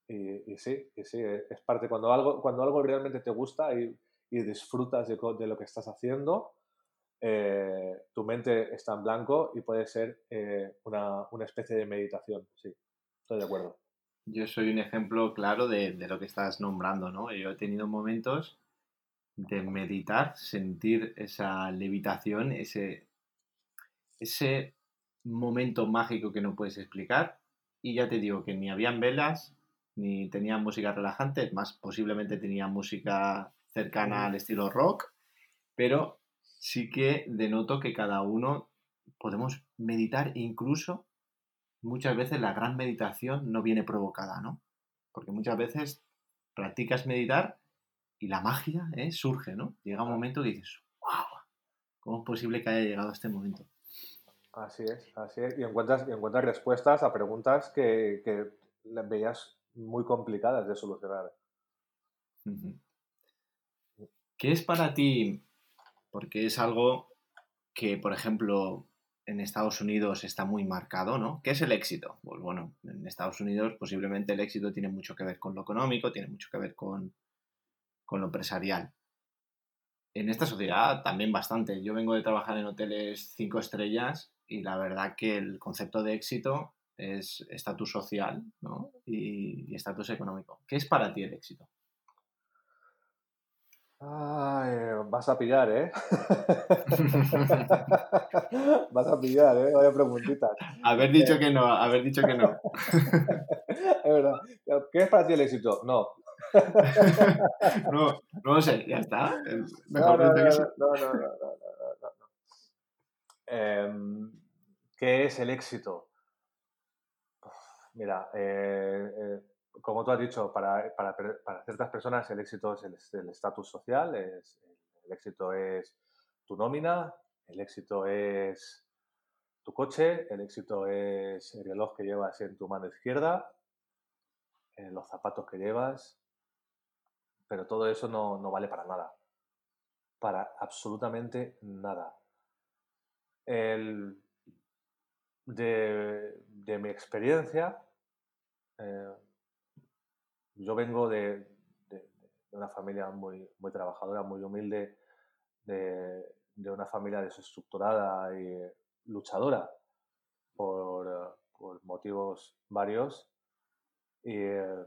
Speaker 2: y, y, sí, y sí, es parte, cuando algo, cuando algo realmente te gusta y, disfrutas de, lo que estás haciendo, eh, tu mente está en blanco y puede ser eh, una, una, especie de meditación, sí, estoy de acuerdo.
Speaker 1: Yo soy un ejemplo claro de, de lo que estás nombrando, ¿no? Yo he tenido momentos de meditar, sentir esa levitación, ese, ese momento mágico que no puedes explicar. Y ya te digo que ni habían velas, ni tenía música relajante, más posiblemente tenía música cercana al estilo rock, pero sí que denoto que cada uno podemos meditar incluso muchas veces la gran meditación no viene provocada, ¿no? Porque muchas veces practicas meditar y la magia ¿eh? surge, ¿no? Llega un momento que dices, wow, ¿cómo es posible que haya llegado a este momento?
Speaker 2: Así es, así es. Y encuentras, y encuentras respuestas a preguntas que, que veías muy complicadas de solucionar.
Speaker 1: ¿Qué es para ti? Porque es algo que, por ejemplo, en Estados Unidos está muy marcado, ¿no? ¿Qué es el éxito? Pues bueno, en Estados Unidos posiblemente el éxito tiene mucho que ver con lo económico, tiene mucho que ver con con lo empresarial. En esta sociedad también bastante. Yo vengo de trabajar en hoteles cinco estrellas y la verdad que el concepto de éxito es estatus social y estatus económico. ¿Qué es para ti el éxito?
Speaker 2: vas a pillar, ¿eh? vas a pillar, ¿eh? Vaya preguntitas.
Speaker 1: Haber dicho que no, haber dicho que no.
Speaker 2: es verdad. ¿Qué es para ti el éxito? No,
Speaker 1: no, no sé, ya está.
Speaker 2: no, no, no, no, em, ¿Qué es el éxito? Mira, eh, eh, como tú has dicho, para, para, para, ciertas personas el éxito es el estatus social, es, el éxito es tu nómina, el éxito es tu coche, el éxito es el reloj que llevas en tu mano izquierda, eh, los zapatos que llevas, pero todo eso no, vale para nada. Para absolutamente nada. El, de, mi experiencia, eh, yo vengo de, una familia muy, muy trabajadora, muy humilde, de, una familia desestructurada y luchadora por, motivos varios. Y, eh,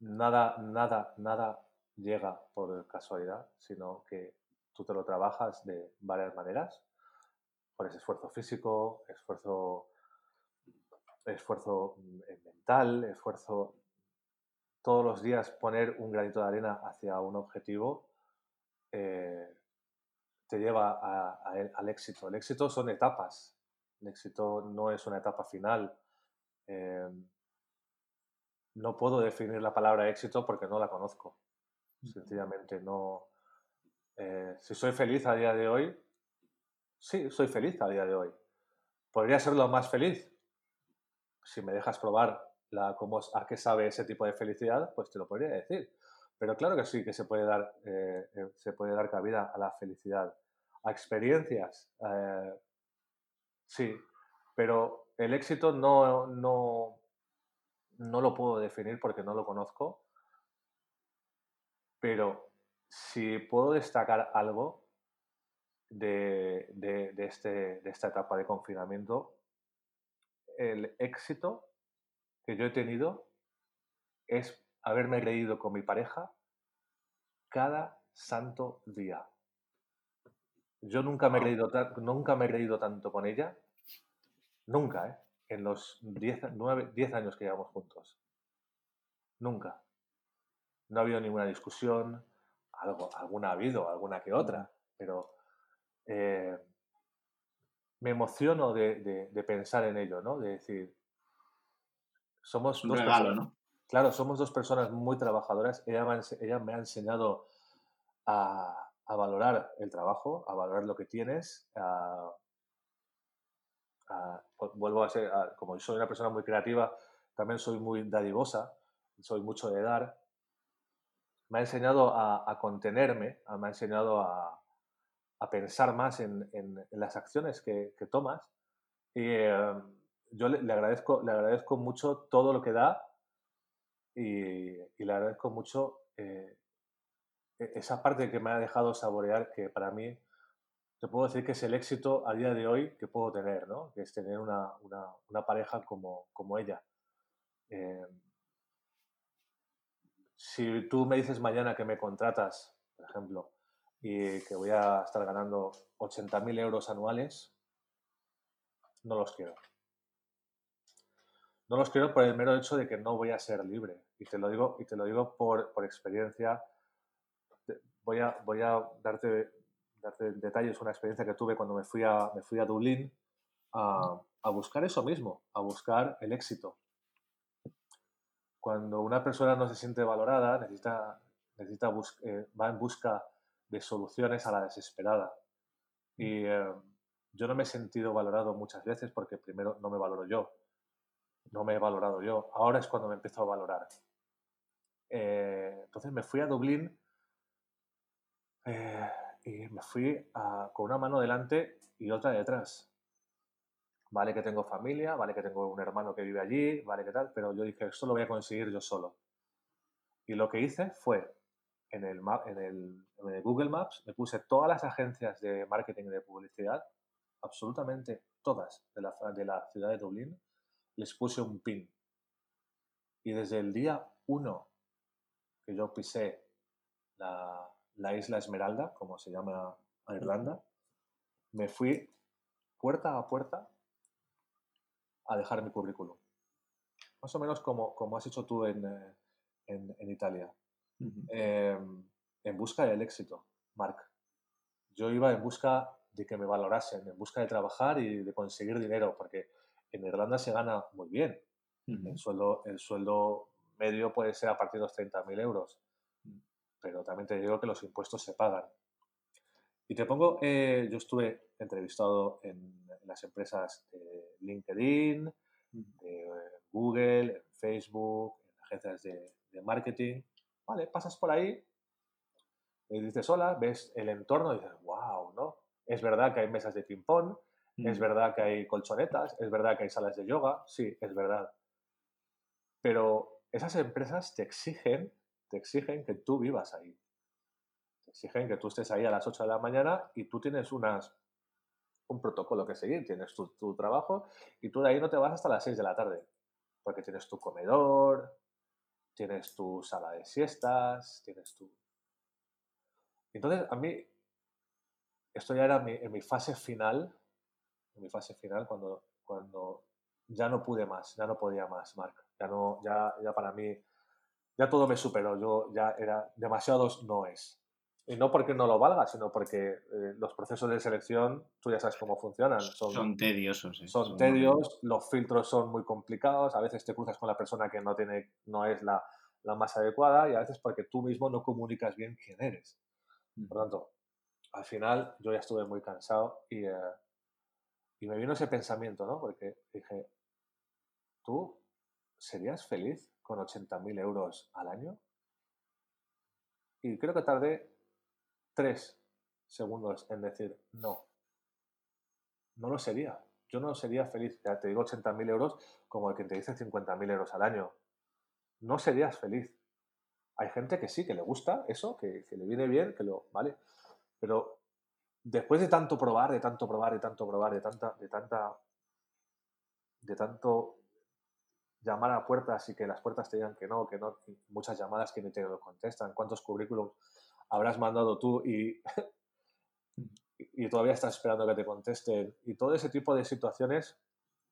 Speaker 2: nada, nada, nada llega por casualidad, sino que tú te lo trabajas de varias maneras, por ese esfuerzo físico, esfuerzo, esfuerzo mm, mental, esfuerzo todos los días poner un granito de arena hacia un objetivo eh, te lleva al éxito. El éxito son etapas. El éxito no es una etapa final. Eh, no puedo definir la palabra éxito porque no la conozco. Sencillamente no. Eh, si soy feliz a día de hoy, sí, soy feliz a día de hoy. ¿Podría ser lo más feliz? Si me dejas probar la, cómo, a qué sabe ese tipo de felicidad, pues te lo podría decir. Pero claro que sí, que se puede dar, eh, eh, se puede dar cabida a la felicidad. A experiencias, eh, sí, pero el éxito no, no, no lo puedo definir porque no lo conozco. Pero si puedo destacar algo de, de, de, este, de esta etapa de confinamiento, el éxito que yo he tenido es haberme reído con mi pareja cada santo día. Yo nunca me he reído, nunca me he reído tanto con ella, nunca, ¿eh? En los 10 años que llevamos juntos. Nunca. No ha habido ninguna discusión, algo, alguna ha habido, alguna que otra, pero eh, me emociono de, de, pensar en ello, ¿no? De decir, somos
Speaker 1: Un regalo, ¿no?
Speaker 2: Claro, somos dos personas muy trabajadoras. Ella me ha, ella me ha enseñado a, a, valorar el trabajo, a valorar lo que tienes. A, pues vuelvo a ser, como soy una persona muy creativa, también soy muy dadivosa, soy mucho de dar. Me ha enseñado a, contenerme, me ha enseñado a, pensar más en, en, las acciones que, que tomas. Y eh, yo le, le, agradezco, le agradezco mucho todo lo que da y, le agradezco mucho eh, e, esa parte que me ha dejado saborear, que para mí te puedo decir que es el éxito a día de hoy que puedo tener, ¿no? que es tener una, una, pareja como, como ella. Eh, si tú me dices mañana que me contratas, por ejemplo, y que voy a estar ganando 80.000 euros anuales, no los quiero. No los quiero por el mero hecho de que no voy a ser libre. Y te lo digo, y te lo digo por, por experiencia. Voy a, voy a darte, darte detalles, una experiencia que tuve cuando me fui a, me fui a Dublín a, a buscar eso mismo, a buscar el éxito. Cuando una persona no se siente valorada, necesita, necesita eh, va en busca de soluciones a la desesperada. Y eh, yo no me he sentido valorado muchas veces porque primero no me valoro yo no me he valorado yo. Ahora es cuando me empiezo a valorar. Eh, entonces me fui a Dublín eh, y me fui con una mano delante y otra detrás. Vale que tengo familia, vale que tengo un hermano que vive allí, vale que tal, pero yo dije, esto lo voy a conseguir yo solo. Y lo que hice fue, en el, en el, en el Google Maps, me puse todas las agencias de marketing y de publicidad, absolutamente todas de la, de la ciudad de Dublín, les puse un pin. Y desde el día uno que yo pisé la, isla Esmeralda, como se llama Irlanda, me fui puerta a puerta a dejar mi currículum. Más o menos como, como has hecho tú en, eh, Italia. Em, en busca del éxito, Mark. Yo iba en busca de que me valorasen, en busca de trabajar y de conseguir dinero, porque en Irlanda se gana muy bien. el, sueldo, el sueldo medio puede ser a partir de los 30.000 euros, pero también te digo que los impuestos se pagan. Y te pongo, eh, yo estuve entrevistado en, las empresas de LinkedIn, de Google, en Facebook, en agencias de, de, marketing. Vale, pasas por ahí y dices hola, ves el entorno y dices, wow, ¿no? Es verdad que hay mesas de ping-pong, es verdad que hay colchonetas, es verdad que hay salas de yoga, sí, es verdad. Pero esas empresas te exigen, te exigen que tú vivas ahí. Te exigen que tú estés ahí a las 8 de la mañana y tú tienes unas, un protocolo que seguir, tienes tu, tu trabajo y tú de ahí no te vas hasta las 6 de la tarde, porque tienes tu comedor, tienes tu sala de siestas, tienes tu... Entonces, a mí, esto ya era en mi fase final en mi fase final, cuando, cuando ya no pude más, ya no podía más, Marc. Ya, no, ya, ya para mí, ya todo me superó. Yo ya era demasiados no es. Y no porque no lo valga, sino porque eh, los procesos de selección, tú ya sabes cómo funcionan.
Speaker 1: Son, tediosos.
Speaker 2: Son, son tedios, los filtros son muy complicados, a veces te cruzas con la persona que no, tiene, no es la, la más adecuada y a veces porque tú mismo no comunicas bien quién eres. Por lo tanto, al final yo ya estuve muy cansado y, eh, y me vino ese pensamiento, ¿no? Porque dije, tú ¿serías feliz con 80.000 euros al año? Y creo que tardé tres segundos en decir no. No lo sería. Yo no sería feliz. Ya te digo 80.000 euros como el que te dice 50.000 euros al año. No serías feliz. Hay gente que sí, que le gusta eso, que, que le viene bien, que lo. ¿Vale? Pero después de tanto probar, de tanto probar, de tanto probar, de tanta, de tanta, de tanto llamar a puertas y que las puertas te digan que no, que no, muchas llamadas que ni te lo contestan, cuántos currículums habrás mandado tú y, y todavía estás esperando que te contesten. Y todo ese tipo de situaciones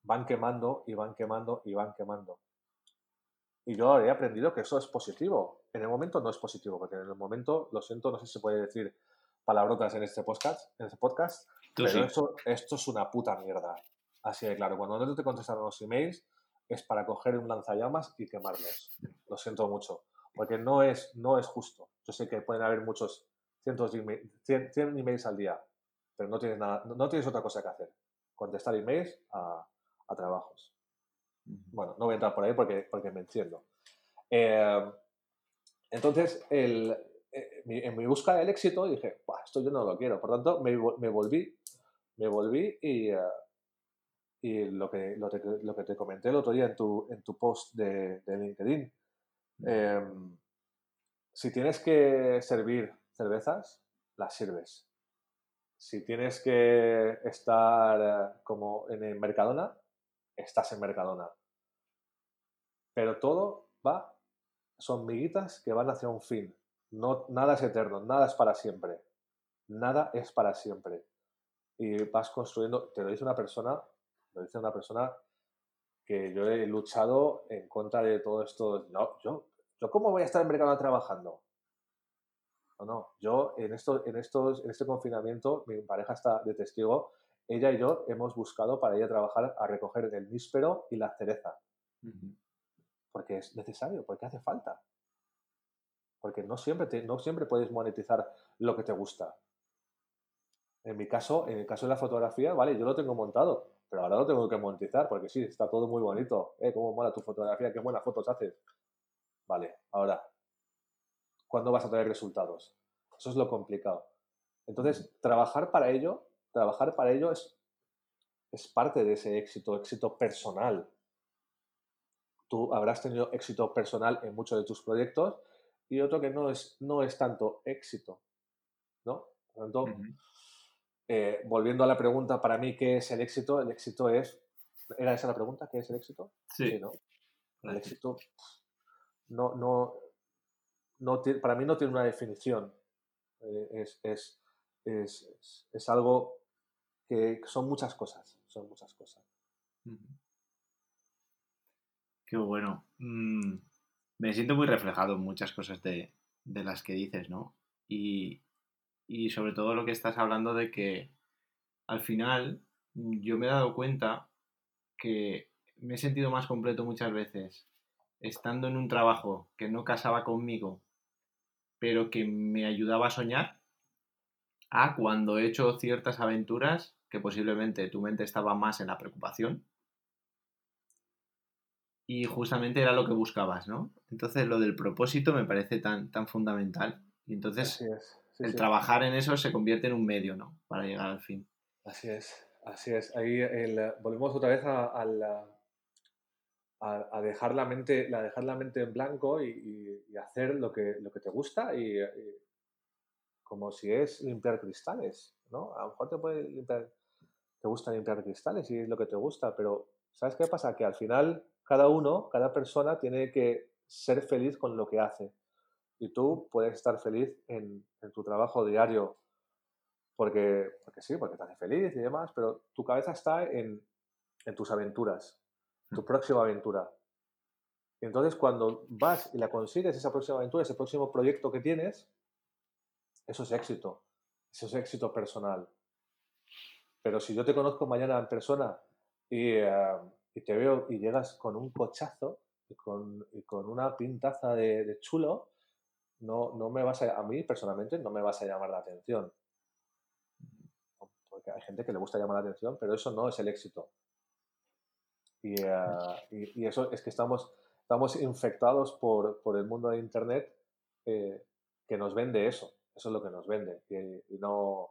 Speaker 2: van quemando y van quemando y van quemando. Y yo he aprendido que eso es positivo. En el momento no es positivo, porque en el momento, lo siento, no sé si se puede decir palabrotas en este podcast, en este podcast pero esto, esto es una puta mierda. Así de claro, cuando no te contestan los emails, es para coger un lanzallamas y quemarlos. Lo siento mucho, porque no es, no es justo. Yo sé que pueden haber muchos cientos de emails, 100, emails al día, pero no tienes, nada, no tienes otra cosa que hacer. Contestar emails a, a trabajos. Bueno, no voy a entrar por ahí porque, porque me enciendo. Eh, entonces, el, eh, en mi búsqueda del éxito dije, esto yo no lo quiero. Por tanto, me, me volví, me volví y, uh, y lo que, lo, te, lo, que te comenté el otro día en tu, en tu post de, de LinkedIn. Eh, si tienes que servir cervezas, las sirves. Si tienes que estar eh, como en el Mercadona, estás en Mercadona. Pero todo va, son miguitas que van hacia un fin. No, nada es eterno, nada es para siempre. Nada es para siempre. Y vas construyendo, te lo dice una persona lo dice una persona que yo he luchado en contra de todo esto. No, yo, yo ¿cómo voy a estar en mercado trabajando? No, no, yo en, esto, en, estos, en este confinamiento, mi pareja está de testigo, ella y yo hemos buscado para ir a trabajar a recoger el níspero y la cereza. Porque es necesario, porque hace falta. Porque no siempre, no siempre puedes monetizar lo que te gusta. En mi caso, en el caso de la fotografía, vale, yo lo tengo montado, pero ahora lo tengo que monetizar porque sí, está todo muy bonito. ¿Eh? ¿Cómo mola tu fotografía? ¿Qué buenas fotos haces? Vale, ahora, ¿cuándo vas a tener resultados? Eso es lo complicado. Entonces, trabajar para ello, trabajar para ello es, es parte de ese éxito, éxito personal. Tú habrás tenido éxito personal en muchos de tus proyectos y otro que no es, no es tanto éxito. ¿No? Por tanto, eh, volviendo a la pregunta, para mí, ¿qué es el éxito? El éxito es... ¿Era esa la pregunta? ¿Qué es el éxito?
Speaker 1: Sí.
Speaker 2: ¿no? El éxito no, no, no para mí no tiene una definición. Eh, es, es, es, es, algo que son muchas cosas. Son muchas cosas.
Speaker 1: Qué bueno. Mm, me siento muy reflejado en muchas cosas de, de las que dices, ¿no? Y, y sobre todo lo que estás hablando de que al final yo me he dado cuenta que me he sentido más completo muchas veces estando en un trabajo que no casaba conmigo, pero que me ayudaba a soñar, a cuando he hecho ciertas aventuras que posiblemente tu mente estaba más en la preocupación. Y justamente era lo que buscabas, ¿no? Entonces lo del propósito me parece tan, tan fundamental. Y entonces el trabajar en eso se convierte en un medio, ¿no? Para llegar al fin.
Speaker 2: Así es, así es. Ahí volvemos otra vez a, a, dejar, la mente, la dejar la mente en blanco y, hacer lo que, lo que te gusta y, como si es limpiar cristales, ¿no? A lo mejor te puede limpiar, te gusta limpiar cristales y es lo que te gusta, pero ¿sabes qué pasa? Que al final cada uno, cada persona tiene que ser feliz con lo que hace y tú puedes estar feliz en, tu trabajo diario porque, porque sí, porque te hace feliz y demás, pero tu cabeza está en, tus aventuras, tu mm. próxima aventura. Y entonces cuando vas y la consigues, esa próxima aventura, ese próximo proyecto que tienes, eso es éxito, eso es éxito personal. Pero si yo te conozco mañana en persona y, eh, te veo y llegas con un cochazo y con, una pintaza de chulo, no, no me vas a, a mí personalmente no me vas a llamar la atención. Porque hay gente que le gusta llamar la atención, pero eso no es el éxito. Y, y, eso es que estamos, estamos infectados por, por el mundo de Internet que nos vende eso. Eso es lo que nos vende. Y, no,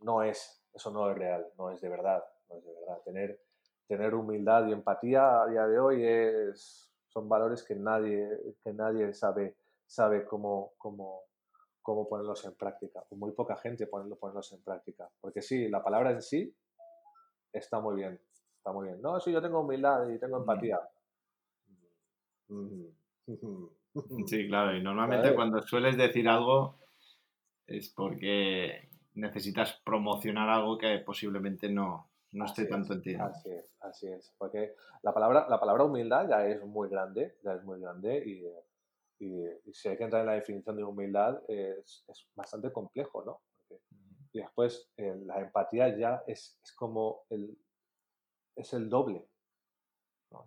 Speaker 2: no es, eso no es real, no es de verdad. No es de verdad. Tener, tener humildad y empatía a día de hoy es, son valores que nadie, que nadie sabe, sabe cómo, cómo, cómo ponerlos en práctica. Muy poca gente puede ponerlos en práctica. Porque sí, la palabra en sí está muy bien. Está muy bien. No, sí, yo tengo humildad y tengo empatía.
Speaker 1: Sí, claro, y normalmente cuando sueles decir algo es porque necesitas promocionar algo que posiblemente no, no esté tanto en ti.
Speaker 2: Así es, así es. Porque la palabra, la palabra humildad ya es muy grande, ya es muy grande y, y, si hay que entrar en la definición de humildad es, es bastante complejo, ¿no? y después eh, la empatía ya es, es, como el, es el doble.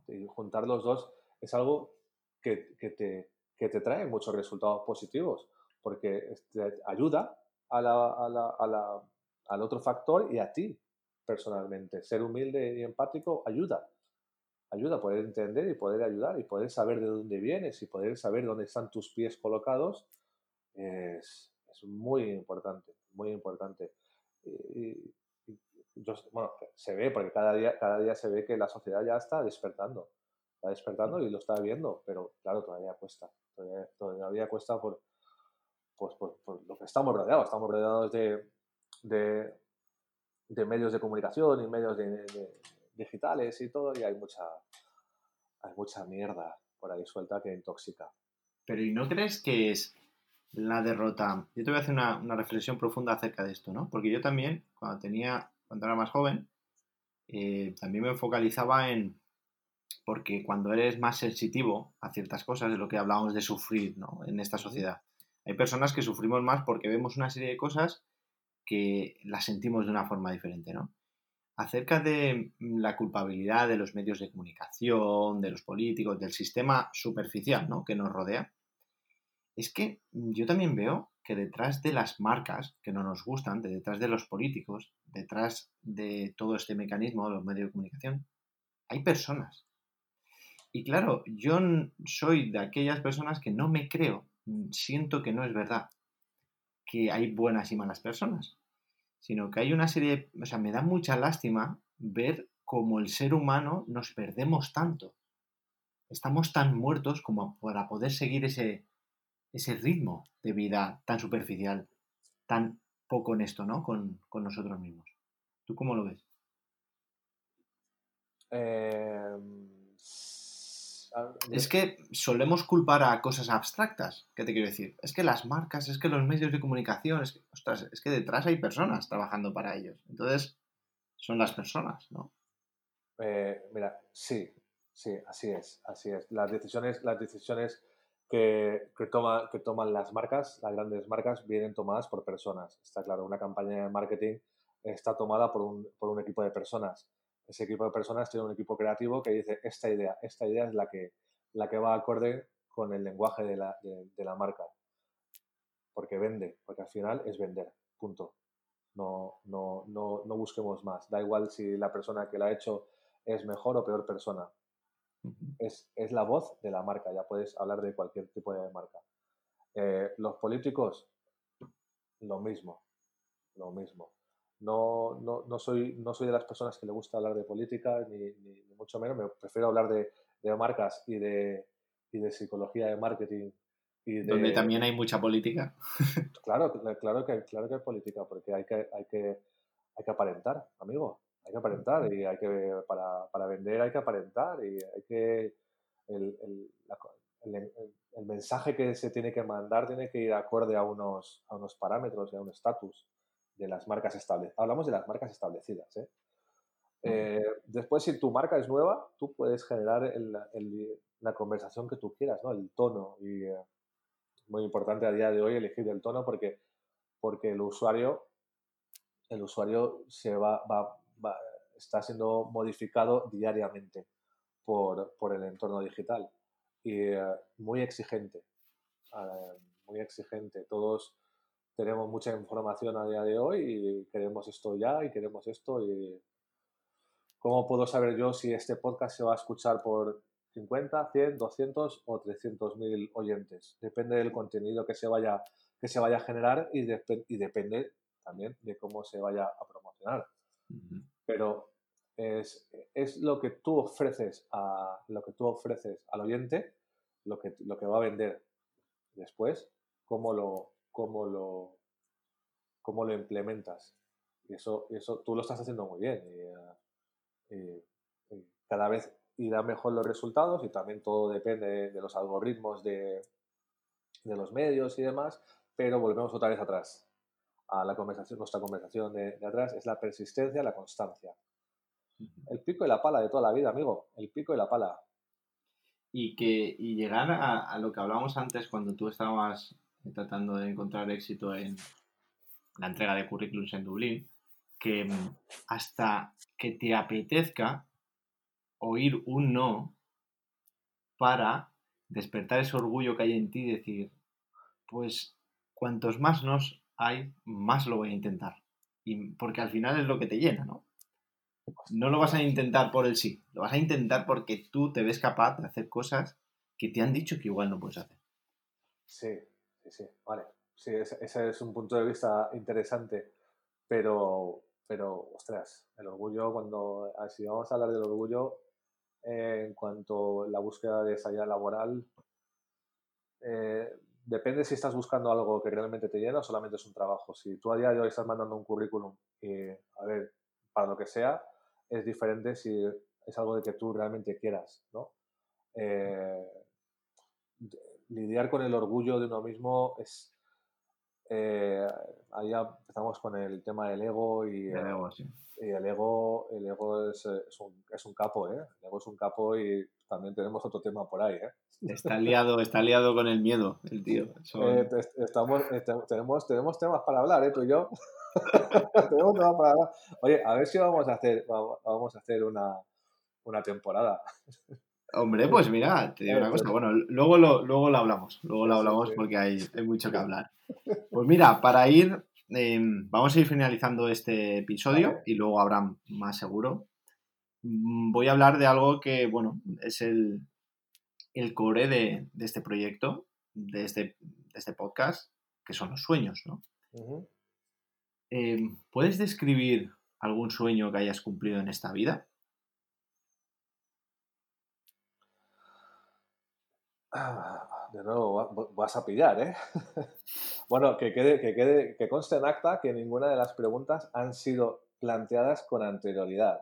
Speaker 2: Y juntar los dos es algo que, que, te, que te trae muchos resultados positivos, porque te ayuda a la, a la, a la, al otro factor y a ti personalmente. Ser humilde y empático ayuda. Ayuda poder entender y poder ayudar y poder saber de dónde vienes y poder saber dónde están tus pies colocados es, es muy importante, muy importante. Y, bueno, se ve, porque cada día, cada día se ve que la sociedad ya está despertando está despertando y lo está viendo, pero claro, todavía cuesta, todavía, cuesta por, pues, por, lo que estamos rodeados, estamos rodeados de, de, de medios de comunicación y medios de, digitales y todo, y hay mucha, hay mucha mierda por ahí suelta que intoxica.
Speaker 1: Pero ¿y no crees que es la derrota? Yo te voy a hacer una, una reflexión profunda acerca de esto, ¿no? Porque yo también, cuando tenía, cuando era más joven, eh, también me focalizaba en, porque cuando eres más sensitivo a ciertas cosas, de lo que hablábamos de sufrir ¿no? en esta sociedad, hay personas que sufrimos más porque vemos una serie de cosas que las sentimos de una forma diferente, ¿no? Acerca de la culpabilidad de los medios de comunicación, de los políticos, del sistema superficial ¿no? que nos rodea, es que yo también veo que detrás de las marcas que no nos gustan, detrás de los políticos, detrás de todo este mecanismo de los medios de comunicación, hay personas y claro, yo soy de aquellas personas que no me creo, mm, siento que no es verdad, que hay buenas y malas personas, sino que hay una serie, o sea, me da mucha lástima ver cómo el ser humano nos perdemos tanto. Estamos tan muertos como para poder seguir ese, ese ritmo de vida tan superficial, tan poco honesto, ¿no? Con, con nosotros mismos. ¿Tú cómo lo ves?
Speaker 2: Eh
Speaker 1: es que solemos culpar a cosas abstractas. ¿Qué te quiero decir? Es que las marcas, es que los medios de comunicación, es que, es que detrás hay personas trabajando para ellos. Entonces, son las personas, ¿no?
Speaker 2: Eh, mira, sí, sí, así es, así es. Las decisiones, las decisiones que, que, que toman las marcas, las grandes marcas, vienen tomadas por personas. Está claro, una campaña de marketing está tomada por un, por un equipo de personas ese equipo de personas tiene un equipo creativo que dice, esta idea, esta idea es la que, la que va acorde con el lenguaje de la, de, la marca. Porque vende, porque al final es vender, punto. No, no, no, no busquemos más. Da igual si la persona que la ha hecho es mejor o peor persona. Es, es, la voz de la marca, ya puedes hablar de cualquier tipo de marca. Eh, los políticos, lo mismo, lo mismo. No, no, no, soy, no soy de las personas que le gusta hablar de política, ni, mucho menos. Me prefiero hablar de, de marcas y de, y de psicología de marketing. Y
Speaker 1: Donde también hay mucha política.
Speaker 2: Claro, claro que, claro que hay política, porque hay que, hay que, hay que aparentar, amigo. Hay que aparentar y hay que, para, para vender hay que aparentar y hay que, el, el, el, el, mensaje que se tiene que mandar tiene que ir acorde a unos, a unos parámetros y a un estatus de las marcas establecidas. Hablamos de las marcas establecidas. ¿eh? Eh, después, si tu marca es nueva, tú puedes generar la conversación que tú quieras, ¿no? el tono. Y eh, muy importante a día de hoy elegir el tono porque, porque el usuario, el usuario se va, está siendo modificado diariamente por, por el entorno digital y muy exigente, muy exigente. Todos tenemos mucha información a día de hoy y queremos esto ya y queremos esto y ¿cómo puedo saber yo si este podcast se va a escuchar por 50, 100, 200 o 300 mil oyentes? Depende del contenido que se vaya, que se vaya a generar y, y depende también de cómo se vaya a promocionar. Pero es, es, lo que tú ofreces a lo que tú ofreces al oyente lo que, lo que va a vender después, cómo lo, cómo lo, cómo lo implementas. Y eso, eso tú lo estás haciendo muy bien. Y, cada vez irá mejor los resultados y también todo depende de los algoritmos de, de los medios y demás, pero volvemos otra vez atrás a la conversación, nuestra conversación de, de, atrás, es la persistencia, la constancia. El pico y la pala de toda la vida, amigo, el pico y la pala.
Speaker 1: Y, que, y llegar a, a lo que hablábamos antes cuando tú estabas tratando de encontrar éxito en la entrega de currículums en Dublín, que mm, hasta que te apetezca oír un no para despertar ese orgullo que hay en ti y decir, pues cuantos más nos hay, más lo voy a intentar. Y porque al final es lo que te llena, ¿no? No lo vas a intentar por el sí, lo vas a intentar porque tú te ves capaz de hacer cosas que te han dicho que igual no puedes hacer.
Speaker 2: Sí, sí, sí, vale. Sí, ese, es un punto de vista interesante, pero, pero, ostras, el orgullo, cuando, si vamos a hablar del orgullo, eh, en cuanto a la búsqueda de salida laboral, eh, depende si estás buscando algo que realmente te llena o solamente es un trabajo. Si tú a día de hoy estás mandando un currículum y, a ver, para lo que sea, es diferente si es algo de que tú realmente quieras, ¿no? Eh, lidiar con el orgullo de uno mismo es... Eh, ahí empezamos con el tema del ego y, el ego, sí. y el ego, el ego es, es, un, es, un, capo, ¿eh? El ego es un capo y también tenemos otro tema por ahí, ¿eh?
Speaker 1: Está liado, está liado con el miedo, el tío.
Speaker 2: Eh, estamos, tenemos, tenemos temas para hablar, ¿eh? Tú y yo. Oye, a ver si vamos a hacer, vamos a hacer una, una temporada.
Speaker 1: Hombre, pues mira, te digo una cosa. Bueno, luego lo, luego lo hablamos. Luego lo hablamos porque hay, hay mucho que hablar. Pues mira, para ir, em, vamos a ir finalizando este episodio y luego habrá más seguro. Mm, voy a hablar de algo que, bueno, es el, el core de, de este proyecto, de este, de este podcast, que son los sueños, ¿no? Em, ¿Puedes describir algún sueño que hayas cumplido en esta vida?
Speaker 2: Ah, de nuevo, vas a pillar, ¿eh? bueno, que quede, que quede, que conste en acta que ninguna de las preguntas han sido planteadas con anterioridad.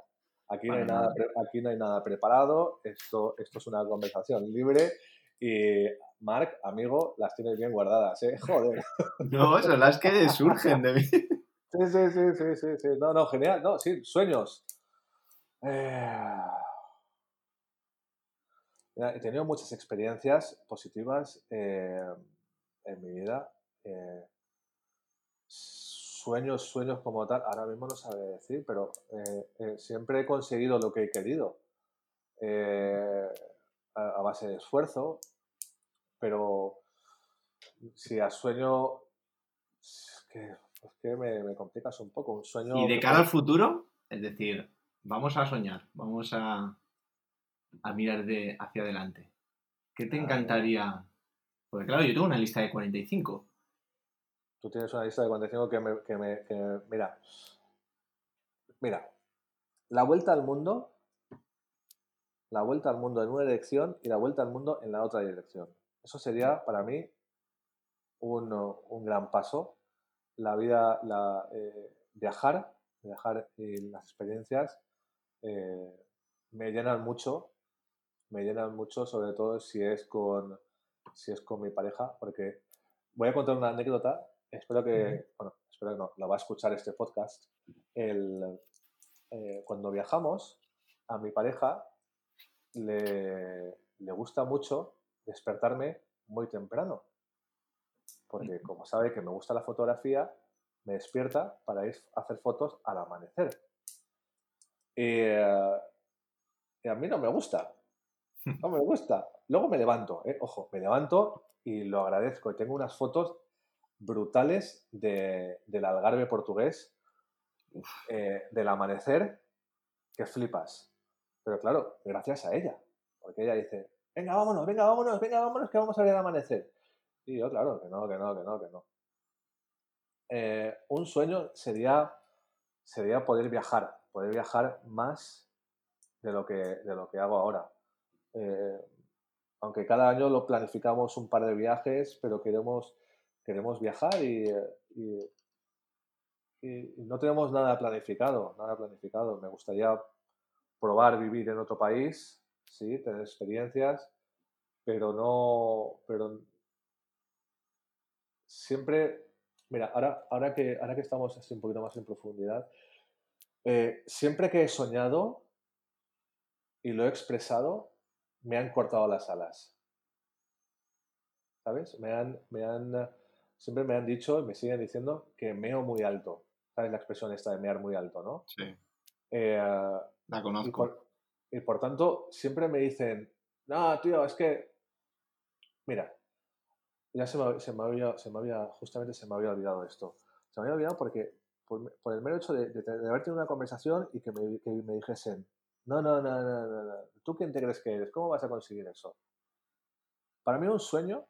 Speaker 2: Aquí no, hay nada, aquí no hay nada preparado, esto, esto es una conversación libre y Marc, amigo, las tienes bien guardadas, ¿eh? Joder.
Speaker 1: No, son las que surgen de mí.
Speaker 2: Sí, sí, sí, sí, sí, sí. No, no, genial. No, sí, sueños. Eh, he tenido muchas experiencias positivas eh, en mi vida. Eh, sueños, sueños como tal, ahora mismo no sabe decir, pero siempre he conseguido lo que he querido. A, base de esfuerzo, pero si a sueño... que es que me, me, complicas un poco. Un sueño.
Speaker 1: ¿Y de cara al futuro? Es decir, vamos a soñar, vamos a, a mirar de hacia adelante. ¿Qué te encantaría? Porque claro, yo tengo una lista de 45.
Speaker 2: Tú tienes una lista de 45 que me, que me, que mira, mira, la vuelta al mundo, la vuelta al mundo en una dirección y la vuelta al mundo en la otra dirección. Eso sería para mí un, un gran paso la vida, la, eh, viajar, viajar y las experiencias eh, me llenan mucho, me llenan mucho, sobre todo si es con, si es con mi pareja, porque voy a contar una anécdota, espero que, bueno, espero que no, la va a escuchar este podcast. El, eh, cuando viajamos, a mi pareja le, le gusta mucho despertarme muy temprano porque como sabe que me gusta la fotografía, me despierta para ir a hacer fotos al amanecer. Eh, y a mí no me gusta, no me gusta. Luego me levanto, eh, ojo, me levanto y lo agradezco. Y tengo unas fotos brutales de, del Algarve portugués, eh, del amanecer, que flipas. Pero claro, gracias a ella. Porque ella dice, venga, vámonos, venga, vámonos, venga, vámonos, que vamos a ver el amanecer. Y yo, claro, que no, que no, que no, que no. Eh, un sueño sería, sería poder viajar, poder viajar más de lo que, de lo que hago ahora. Eh, aunque cada año lo planificamos un par de viajes, pero queremos, queremos viajar y, no tenemos nada planificado, nada planificado. Me gustaría probar vivir en otro país, sí, tener experiencias, pero no, pero siempre Mira, ahora, ahora, que, ahora que estamos un poquito más en profundidad, eh, siempre que he soñado y lo he expresado, me han cortado las alas. ¿Sabes? Me han, me han, siempre me han dicho, me siguen diciendo que meo muy alto. ¿Sabes la expresión esta de mear muy alto, no?
Speaker 1: Sí.
Speaker 2: Eh,
Speaker 1: la conozco.
Speaker 2: y por tanto, siempre me dicen, no, tío, es que, mira, ya se me, se me, había, se me había, justamente se me había olvidado esto. Se me había olvidado porque, por, el mero hecho de, de, haber tenido una conversación y que me, que me dijesen, no, no, no, no, no, no, ¿tú quién te crees que eres? ¿Cómo vas a conseguir eso? Para mí un sueño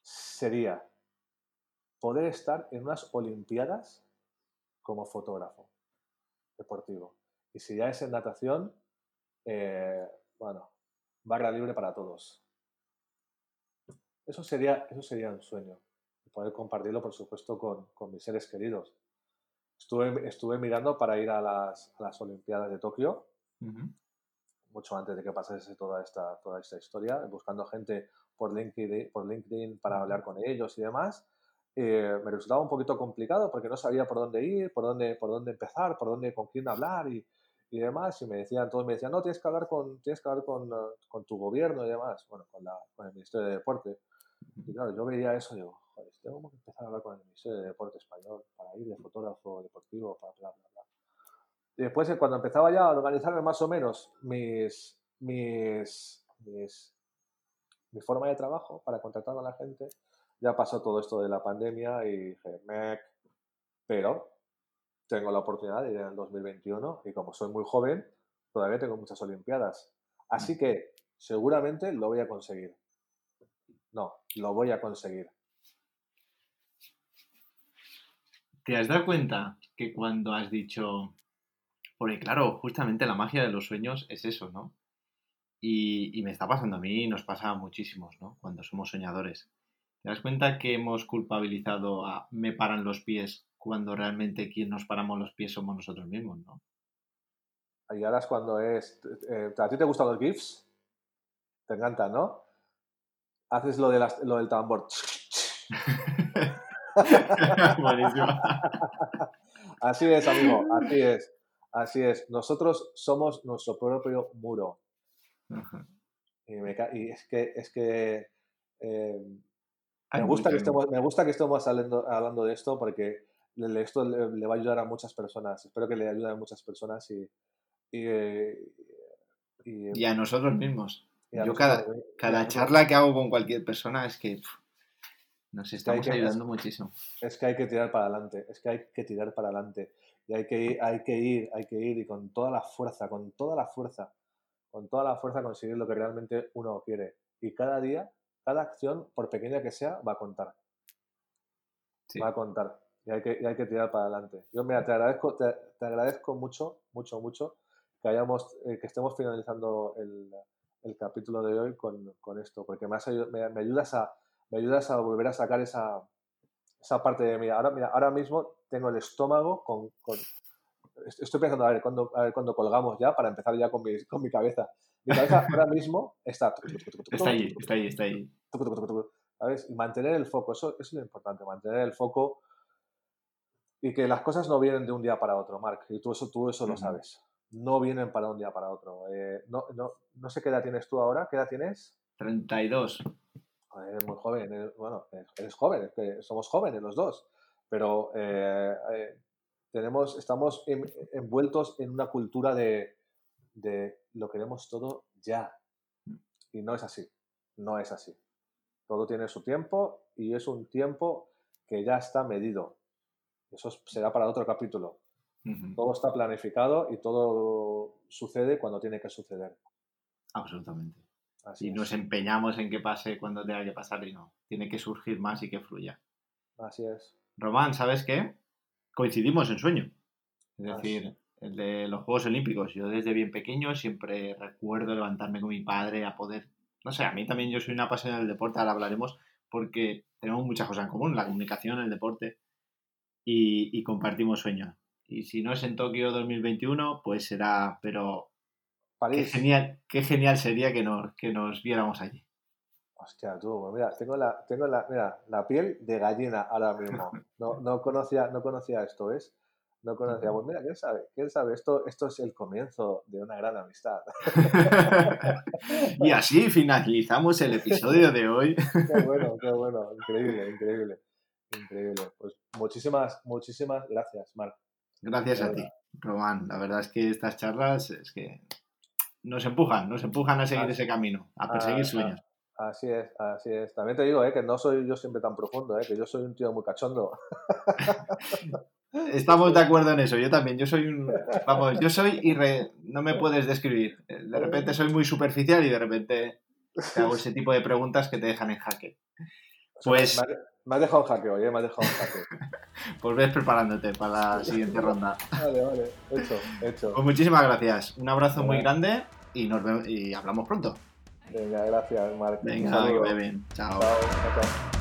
Speaker 2: sería poder estar en unas Olimpiadas como fotógrafo deportivo. Y si ya es en natación, eh, bueno, barra libre para todos. Eso sería, eso sería un sueño. Poder compartirlo, por supuesto, con, con mis seres queridos. Estuve, estuve mirando para ir a las, a las Olimpiadas de Tokio, mucho antes de que pasase toda esta, toda esta historia, buscando gente por LinkedIn, por LinkedIn para hablar con ellos y demás. Eh, me resultaba un poquito complicado porque no sabía por dónde ir, por dónde, por dónde empezar, por dónde, con quién hablar y, y demás. Y me decían, todos me decían, no, tienes que hablar con, tienes que hablar con, con tu gobierno y demás, bueno, con, la, con el Ministerio de Deporte. Y claro, yo veía eso y digo, tengo que empezar a hablar con el Ministerio de Deporte Español para ir de fotógrafo deportivo. Y después, cuando empezaba ya a organizarme más o menos mis, mis, mi forma de trabajo para contactar con la gente, ya pasó todo esto de la pandemia y dije, mec, pero tengo la oportunidad de ir en el 2021 y como soy muy joven, todavía tengo muchas Olimpiadas. Así que seguramente lo voy a conseguir. No, lo voy a conseguir.
Speaker 1: ¿Te has dado cuenta que cuando has dicho, porque claro, justamente la magia de los sueños es eso, ¿no? Y, me está pasando a mí y nos pasa a muchísimos, ¿no? Cuando somos soñadores. ¿Te das cuenta que hemos culpabilizado a me paran los pies cuando realmente quien nos paramos los pies somos nosotros mismos, ¿no?
Speaker 2: Y ahora es cuando es... Eh, ¿A ti te gustan los GIFs? Te encantan, ¿no? haces lo, de lo del tambor. así es, amigo, así es. Así es. Nosotros somos nuestro propio muro. y, es que, es que eh, me, gusta que estemos, me gusta que estemos hablando, hablando de esto porque esto le, va a ayudar a muchas personas. Espero que le ayude a muchas personas y, y,
Speaker 1: y a nosotros mismos. Yo cada, cada charla que hago con cualquier persona es que nos estamos ayudando muchísimo.
Speaker 2: Es que hay que tirar para adelante, es que hay que tirar para adelante. Y hay que, ir, hay que ir, hay que ir y con toda la fuerza, con toda la fuerza, con toda la fuerza conseguir lo que realmente uno quiere. Y cada día, cada acción, por pequeña que sea, va a contar. Va a contar. Y hay que, hay que tirar para adelante. Yo, mira, te agradezco, te, agradezco mucho, mucho, mucho que hayamos, eh, que estemos finalizando el, el capítulo de hoy con, con esto, porque me, me, ayudas a, me ayudas a volver a sacar esa, esa parte de mí. Ahora, mira, ahora mismo tengo el estómago con, con estoy pensando a ver cuándo a ver cuándo colgamos ya para empezar ya con mi, con mi cabeza. Mi cabeza ahora mismo está
Speaker 1: está ahí, está ahí, está ahí.
Speaker 2: ¿Sabes? Y mantener el foco, eso, eso, es lo importante, mantener el foco y que las cosas no vienen de un día para otro, Mark, y tú eso, tú eso lo sabes no vienen para un día para otro. Eh, no, no, no, sé qué edad tienes tú ahora. ¿Qué edad tienes?
Speaker 1: 32.
Speaker 2: Eres muy joven. bueno, eres joven, que somos jóvenes los dos. Pero eh, eh, tenemos, estamos envueltos en una cultura de, de lo queremos todo ya. Y no es así. No es así. Todo tiene su tiempo y es un tiempo que ya está medido. Eso será para otro capítulo. Todo está planificado y todo sucede cuando tiene que suceder.
Speaker 1: Absolutamente. Y nos empeñamos en que pase cuando tenga que pasar y no. Tiene que surgir más y que fluya.
Speaker 2: Así es.
Speaker 1: Román, ¿sabes qué? Coincidimos en sueño. Es decir, el de los Juegos Olímpicos. Yo desde bien pequeño siempre recuerdo levantarme con mi padre a poder... No sé, a mí también yo soy una apasionada del deporte, ahora hablaremos, porque tenemos muchas cosas en común, la comunicación, el deporte, y, compartimos sueños. Y si no es en Tokio 2021, pues será, pero Qué genial, qué genial sería que nos, que nos viéramos allí.
Speaker 2: Hostia, tú, pues mira, tengo la, tengo la, mira, la piel de gallina ahora mismo. No, no, conocía, no conocía esto, ¿ves? No conocía. Pues mira, ¿quién sabe? ¿Quién sabe? Esto, esto es el comienzo de una gran amistad.
Speaker 1: y así finalizamos el episodio de hoy.
Speaker 2: qué bueno, qué bueno. Increíble, increíble. Increíble. Pues muchísimas, muchísimas gracias, Marc.
Speaker 1: Gracias a ti, Román. La verdad es que estas charlas es que nos empujan, nos empujan a seguir ese camino, a perseguir sueños.
Speaker 2: Así es, así es. También te digo, eh, que no soy yo siempre tan profundo, eh, que yo soy un tío muy cachondo.
Speaker 1: Estamos de acuerdo en eso. Yo también. Yo soy un. Vamos, yo soy y no me puedes describir. De repente soy muy superficial y de repente te hago ese tipo de preguntas que te dejan en jaque.
Speaker 2: Pues. Me has dejado en jaque hoy, ¿eh? Me has dejado en jaque.
Speaker 1: pues ves preparándote para la siguiente ronda.
Speaker 2: Vale, vale. Hecho, hecho.
Speaker 1: Pues muchísimas gracias. Un abrazo muy grande y nos vemos y hablamos pronto.
Speaker 2: Venga, gracias, Marc.
Speaker 1: Venga, que bien. Chao. chao, chao.